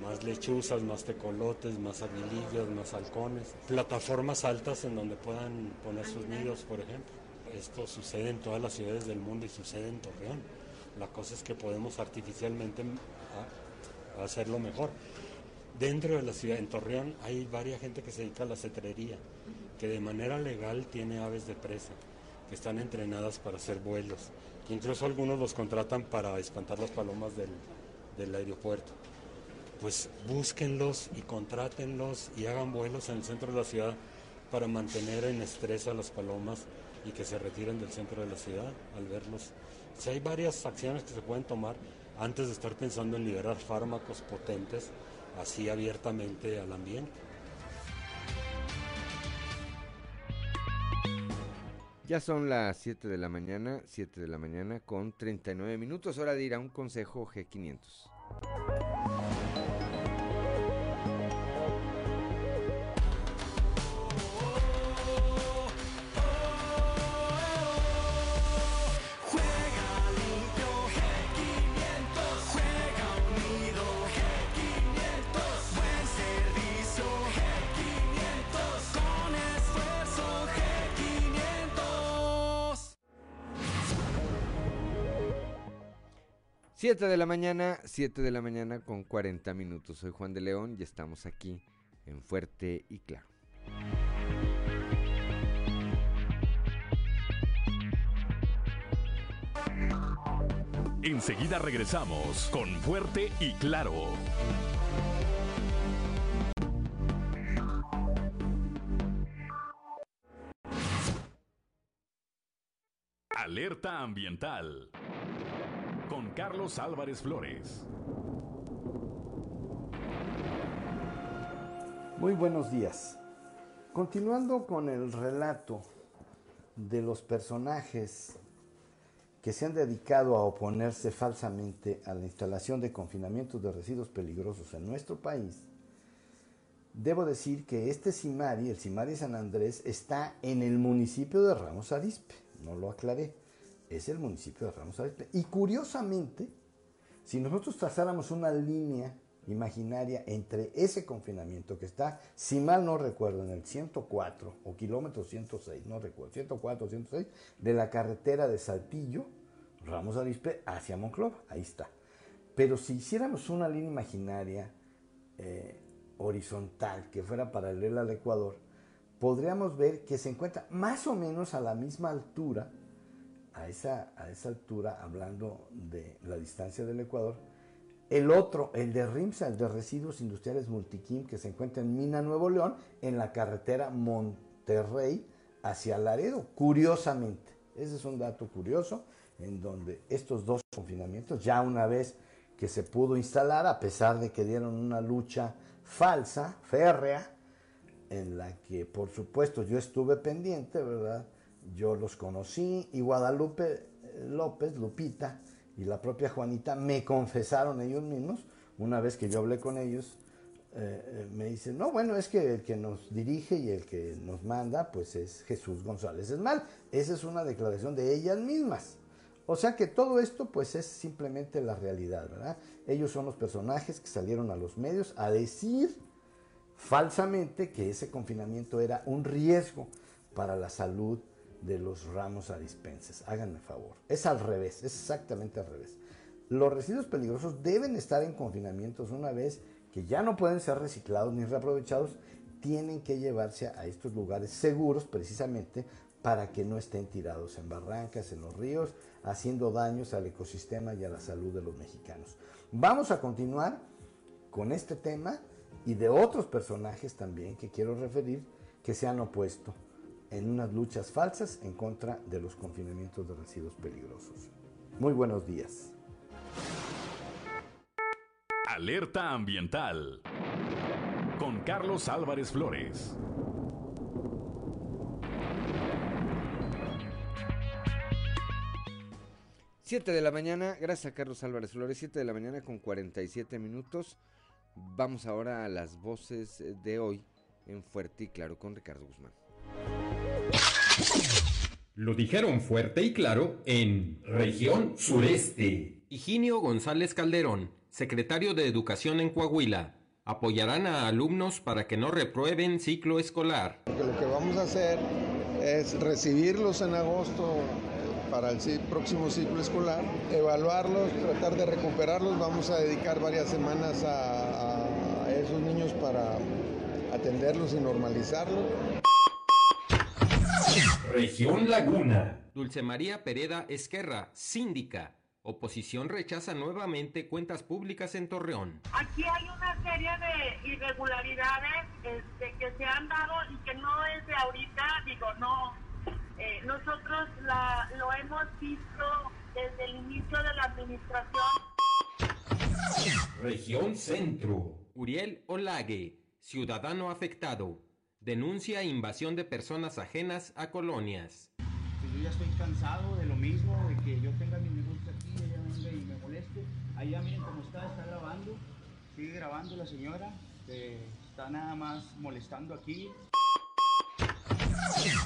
más lechuzas, más tecolotes, más aguilillas, más halcones, plataformas altas en donde puedan poner sus nidos, por ejemplo. Esto sucede en todas las ciudades del mundo y sucede en Torreón. La cosa es que podemos artificialmente hacerlo mejor. Dentro de la ciudad, en Torreón, hay varias gente que se dedica a la cetrería, que de manera legal tiene aves de presa, que están entrenadas para hacer vuelos, que incluso algunos los contratan para espantar las palomas del aeropuerto pues búsquenlos y contrátenlos y hagan vuelos en el centro de la ciudad para mantener en estrés a las palomas y que se retiren del centro de la ciudad al verlos. Si hay varias acciones que se pueden tomar antes de estar pensando en liberar fármacos potentes así abiertamente al ambiente. Ya son las 7 de la mañana, 7 de la mañana con 39 minutos, hora de ir a un consejo G500. Siete de la mañana, 7 de la mañana con 40 minutos. Soy Juan de León y estamos aquí en Fuerte y Claro. Enseguida regresamos con Fuerte y Claro. Alerta ambiental Carlos Álvarez Flores. Muy buenos días. Continuando con el relato de los personajes que se han dedicado a oponerse falsamente a la instalación de confinamientos de residuos peligrosos en nuestro país, debo decir que este Simari, el Simari San Andrés, está en el municipio de Ramos Arizpe, no lo aclaré es el municipio de Ramos Arizpe. Y curiosamente, si nosotros trazáramos una línea imaginaria entre ese confinamiento que está, si mal no recuerdo, en el 104 o kilómetro 106, no recuerdo, 104 o 106, de la carretera de Saltillo, Ramos Arispe hacia Monclova, ahí está. Pero si hiciéramos una línea imaginaria eh, horizontal que fuera paralela al Ecuador, podríamos ver que se encuentra más o menos a la misma altura, a esa, a esa altura, hablando de la distancia del Ecuador, el otro, el de RIMSA, el de Residuos Industriales Multiquim, que se encuentra en Mina, Nuevo León, en la carretera Monterrey hacia Laredo, curiosamente. Ese es un dato curioso, en donde estos dos confinamientos, ya una vez que se pudo instalar, a pesar de que dieron una lucha falsa, férrea, en la que por supuesto yo estuve pendiente, ¿verdad? Yo los conocí y Guadalupe López, Lupita, y la propia Juanita me confesaron ellos mismos, una vez que yo hablé con ellos, eh, eh, me dicen, no, bueno, es que el que nos dirige y el que nos manda, pues es Jesús González Es mal, Esa es una declaración de ellas mismas. O sea que todo esto, pues es simplemente la realidad, ¿verdad? Ellos son los personajes que salieron a los medios a decir falsamente que ese confinamiento era un riesgo para la salud de los ramos arispenses. Háganme favor. Es al revés, es exactamente al revés. Los residuos peligrosos deben estar en confinamientos una vez que ya no pueden ser reciclados ni reaprovechados, tienen que llevarse a estos lugares seguros precisamente para que no estén tirados en barrancas, en los ríos, haciendo daños al ecosistema y a la salud de los mexicanos. Vamos a continuar con este tema y de otros personajes también que quiero referir que se han opuesto en unas luchas falsas en contra de los confinamientos de residuos peligrosos. Muy buenos días. Alerta ambiental con Carlos Álvarez Flores. Siete de la mañana, gracias a Carlos Álvarez Flores, 7 de la mañana con 47 minutos. Vamos ahora a las voces de hoy en Fuerte y Claro con Ricardo Guzmán. Lo dijeron fuerte y claro en región sureste. Higinio González Calderón, secretario de Educación en Coahuila, apoyarán a alumnos para que no reprueben ciclo escolar. lo que vamos a hacer es recibirlos en agosto para el próximo ciclo escolar, evaluarlos, tratar de recuperarlos. Vamos a dedicar varias semanas a, a esos niños para atenderlos y normalizarlos. Región Laguna. Dulce María Pereda Esquerra, síndica. Oposición rechaza nuevamente cuentas públicas en Torreón. Aquí hay una serie de irregularidades este, que se han dado y que no es de ahorita, digo, no. Eh, nosotros la, lo hemos visto desde el inicio de la administración. Región Centro. Uriel Olague, ciudadano afectado denuncia invasión de personas ajenas a colonias. Yo ya estoy cansado de lo mismo, de que yo tenga mi negocio aquí, ella venga y me moleste. Allá miren cómo está, está grabando, sigue grabando la señora, está nada más molestando aquí.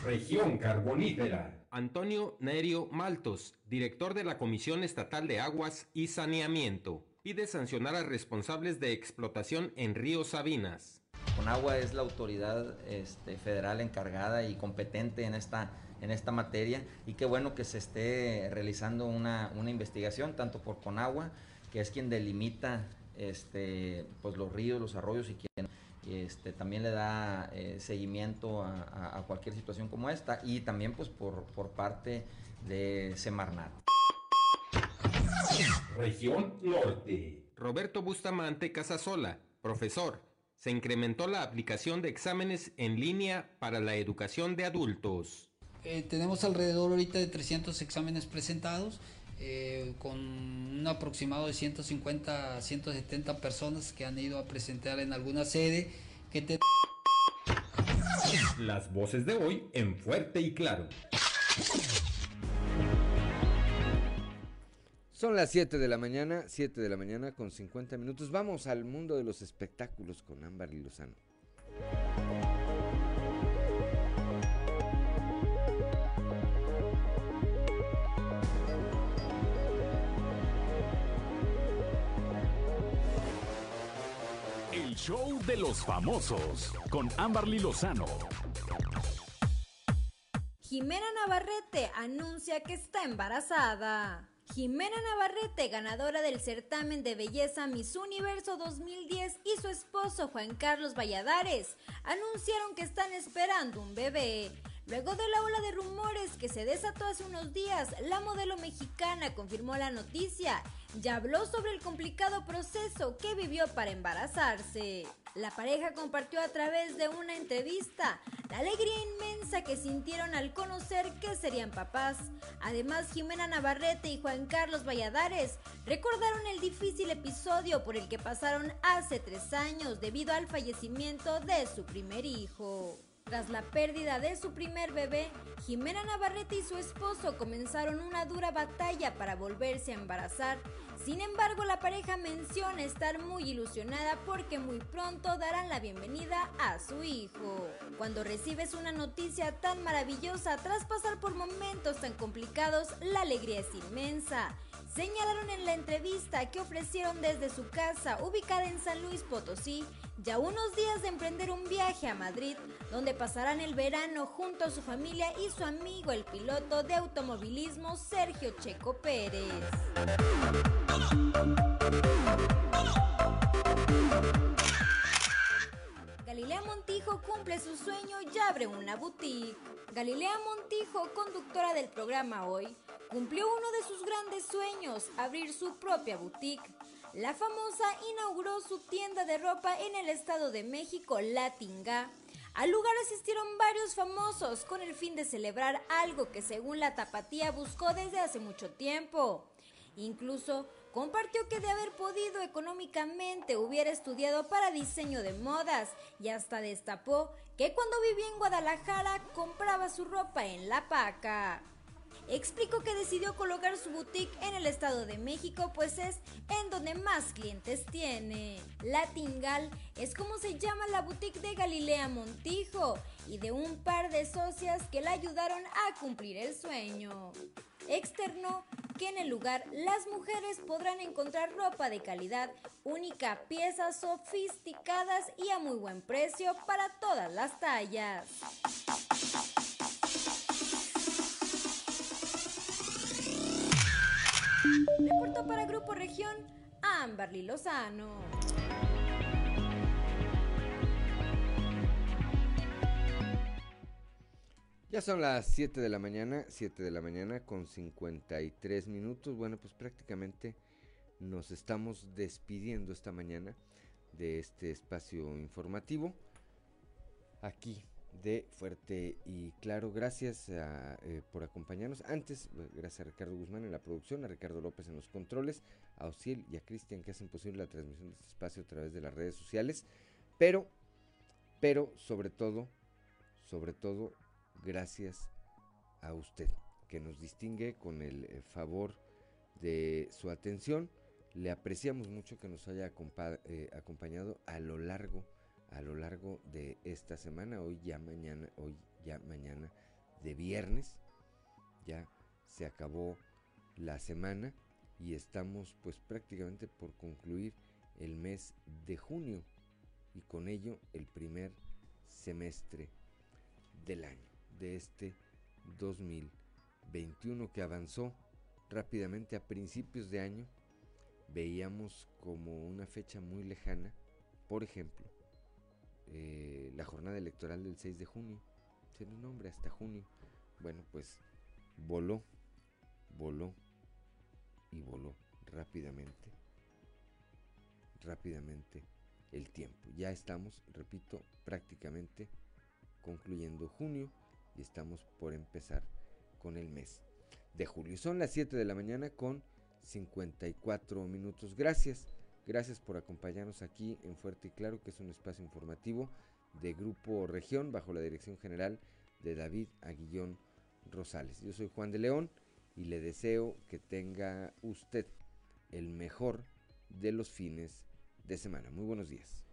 Región Carbonífera. Antonio Nerio Maltos, director de la Comisión Estatal de Aguas y Saneamiento, pide sancionar a responsables de explotación en Río Sabinas. Conagua es la autoridad este, federal encargada y competente en esta, en esta materia y qué bueno que se esté realizando una, investigación tanto por Conagua, que es quien delimita este, pues los ríos, los arroyos y quien este, también le da eh, seguimiento a, cualquier situación como esta y también pues por, por parte de Semarnat. Región Norte. Roberto Bustamante Casasola, profesor se incrementó la aplicación de exámenes en línea para la educación de adultos. Eh, tenemos alrededor ahorita de 300 exámenes presentados, eh, con un aproximado de 150 a 170 personas que han ido a presentar en alguna sede. Que Las voces de hoy en fuerte y claro. Son las 7 de la mañana, 7 de la mañana con 50 minutos. Vamos al mundo de los espectáculos con Ámbar y Lozano. El show de los famosos con Amberly Lozano. Jimena Navarrete anuncia que está embarazada. Jimena Navarrete, ganadora del certamen de belleza Miss Universo 2010, y su esposo Juan Carlos Valladares anunciaron que están esperando un bebé. Luego de la ola de rumores que se desató hace unos días, la modelo mexicana confirmó la noticia y habló sobre el complicado proceso que vivió para embarazarse. La pareja compartió a través de una entrevista la alegría inmensa que sintieron al conocer que serían papás. Además, Jimena Navarrete y Juan Carlos Valladares recordaron el difícil episodio por el que pasaron hace tres años debido al fallecimiento de su primer hijo. Tras la pérdida de su primer bebé, Jimena Navarrete y su esposo comenzaron una dura batalla para volverse a embarazar. Sin embargo, la pareja menciona estar muy ilusionada porque muy pronto darán la bienvenida a su hijo. Cuando recibes una noticia tan maravillosa tras pasar por momentos tan complicados, la alegría es inmensa. Señalaron en la entrevista que ofrecieron desde su casa, ubicada en San Luis Potosí, ya unos días de emprender un viaje a Madrid, donde pasarán el verano junto a su familia y su amigo, el piloto de automovilismo Sergio Checo Pérez. Galilea Montijo cumple su sueño y abre una boutique. Galilea Montijo, conductora del programa Hoy, cumplió uno de sus grandes sueños, abrir su propia boutique. La famosa inauguró su tienda de ropa en el Estado de México, La Tinga. Al lugar asistieron varios famosos con el fin de celebrar algo que según la tapatía buscó desde hace mucho tiempo. Incluso compartió que de haber podido económicamente hubiera estudiado para diseño de modas y hasta destapó que cuando vivía en Guadalajara compraba su ropa en La Paca explicó que decidió colocar su boutique en el Estado de México, pues es en donde más clientes tiene. La Tingal es como se llama la boutique de Galilea Montijo y de un par de socias que la ayudaron a cumplir el sueño. Externó que en el lugar las mujeres podrán encontrar ropa de calidad, única, piezas sofisticadas y a muy buen precio para todas las tallas. Reportó para Grupo Región Amberly Lozano. Ya son las 7 de la mañana, 7 de la mañana con 53 minutos. Bueno, pues prácticamente nos estamos despidiendo esta mañana de este espacio informativo. Aquí de Fuerte y Claro. Gracias eh, por acompañarnos. Antes, eh, gracias a Ricardo Guzmán en la producción, a Ricardo López en los controles, a Ociel y a Cristian que hacen posible la transmisión de este espacio a través de las redes sociales. Pero, pero sobre todo, sobre todo, gracias a usted que nos distingue con el eh, favor de su atención. Le apreciamos mucho que nos haya acompañado a lo largo a lo largo de esta semana, hoy ya mañana, hoy ya mañana de viernes, ya se acabó la semana y estamos pues prácticamente por concluir el mes de junio y con ello el primer semestre del año, de este 2021 que avanzó rápidamente a principios de año, veíamos como una fecha muy lejana, por ejemplo, eh, la jornada electoral del 6 de junio. Tiene un nombre hasta junio. Bueno, pues voló, voló y voló rápidamente, rápidamente el tiempo. Ya estamos, repito, prácticamente concluyendo junio y estamos por empezar con el mes de julio. Son las 7 de la mañana con 54 minutos. Gracias Gracias por acompañarnos aquí en Fuerte y Claro, que es un espacio informativo de Grupo Región bajo la dirección general de David Aguillón Rosales. Yo soy Juan de León y le deseo que tenga usted el mejor de los fines de semana. Muy buenos días.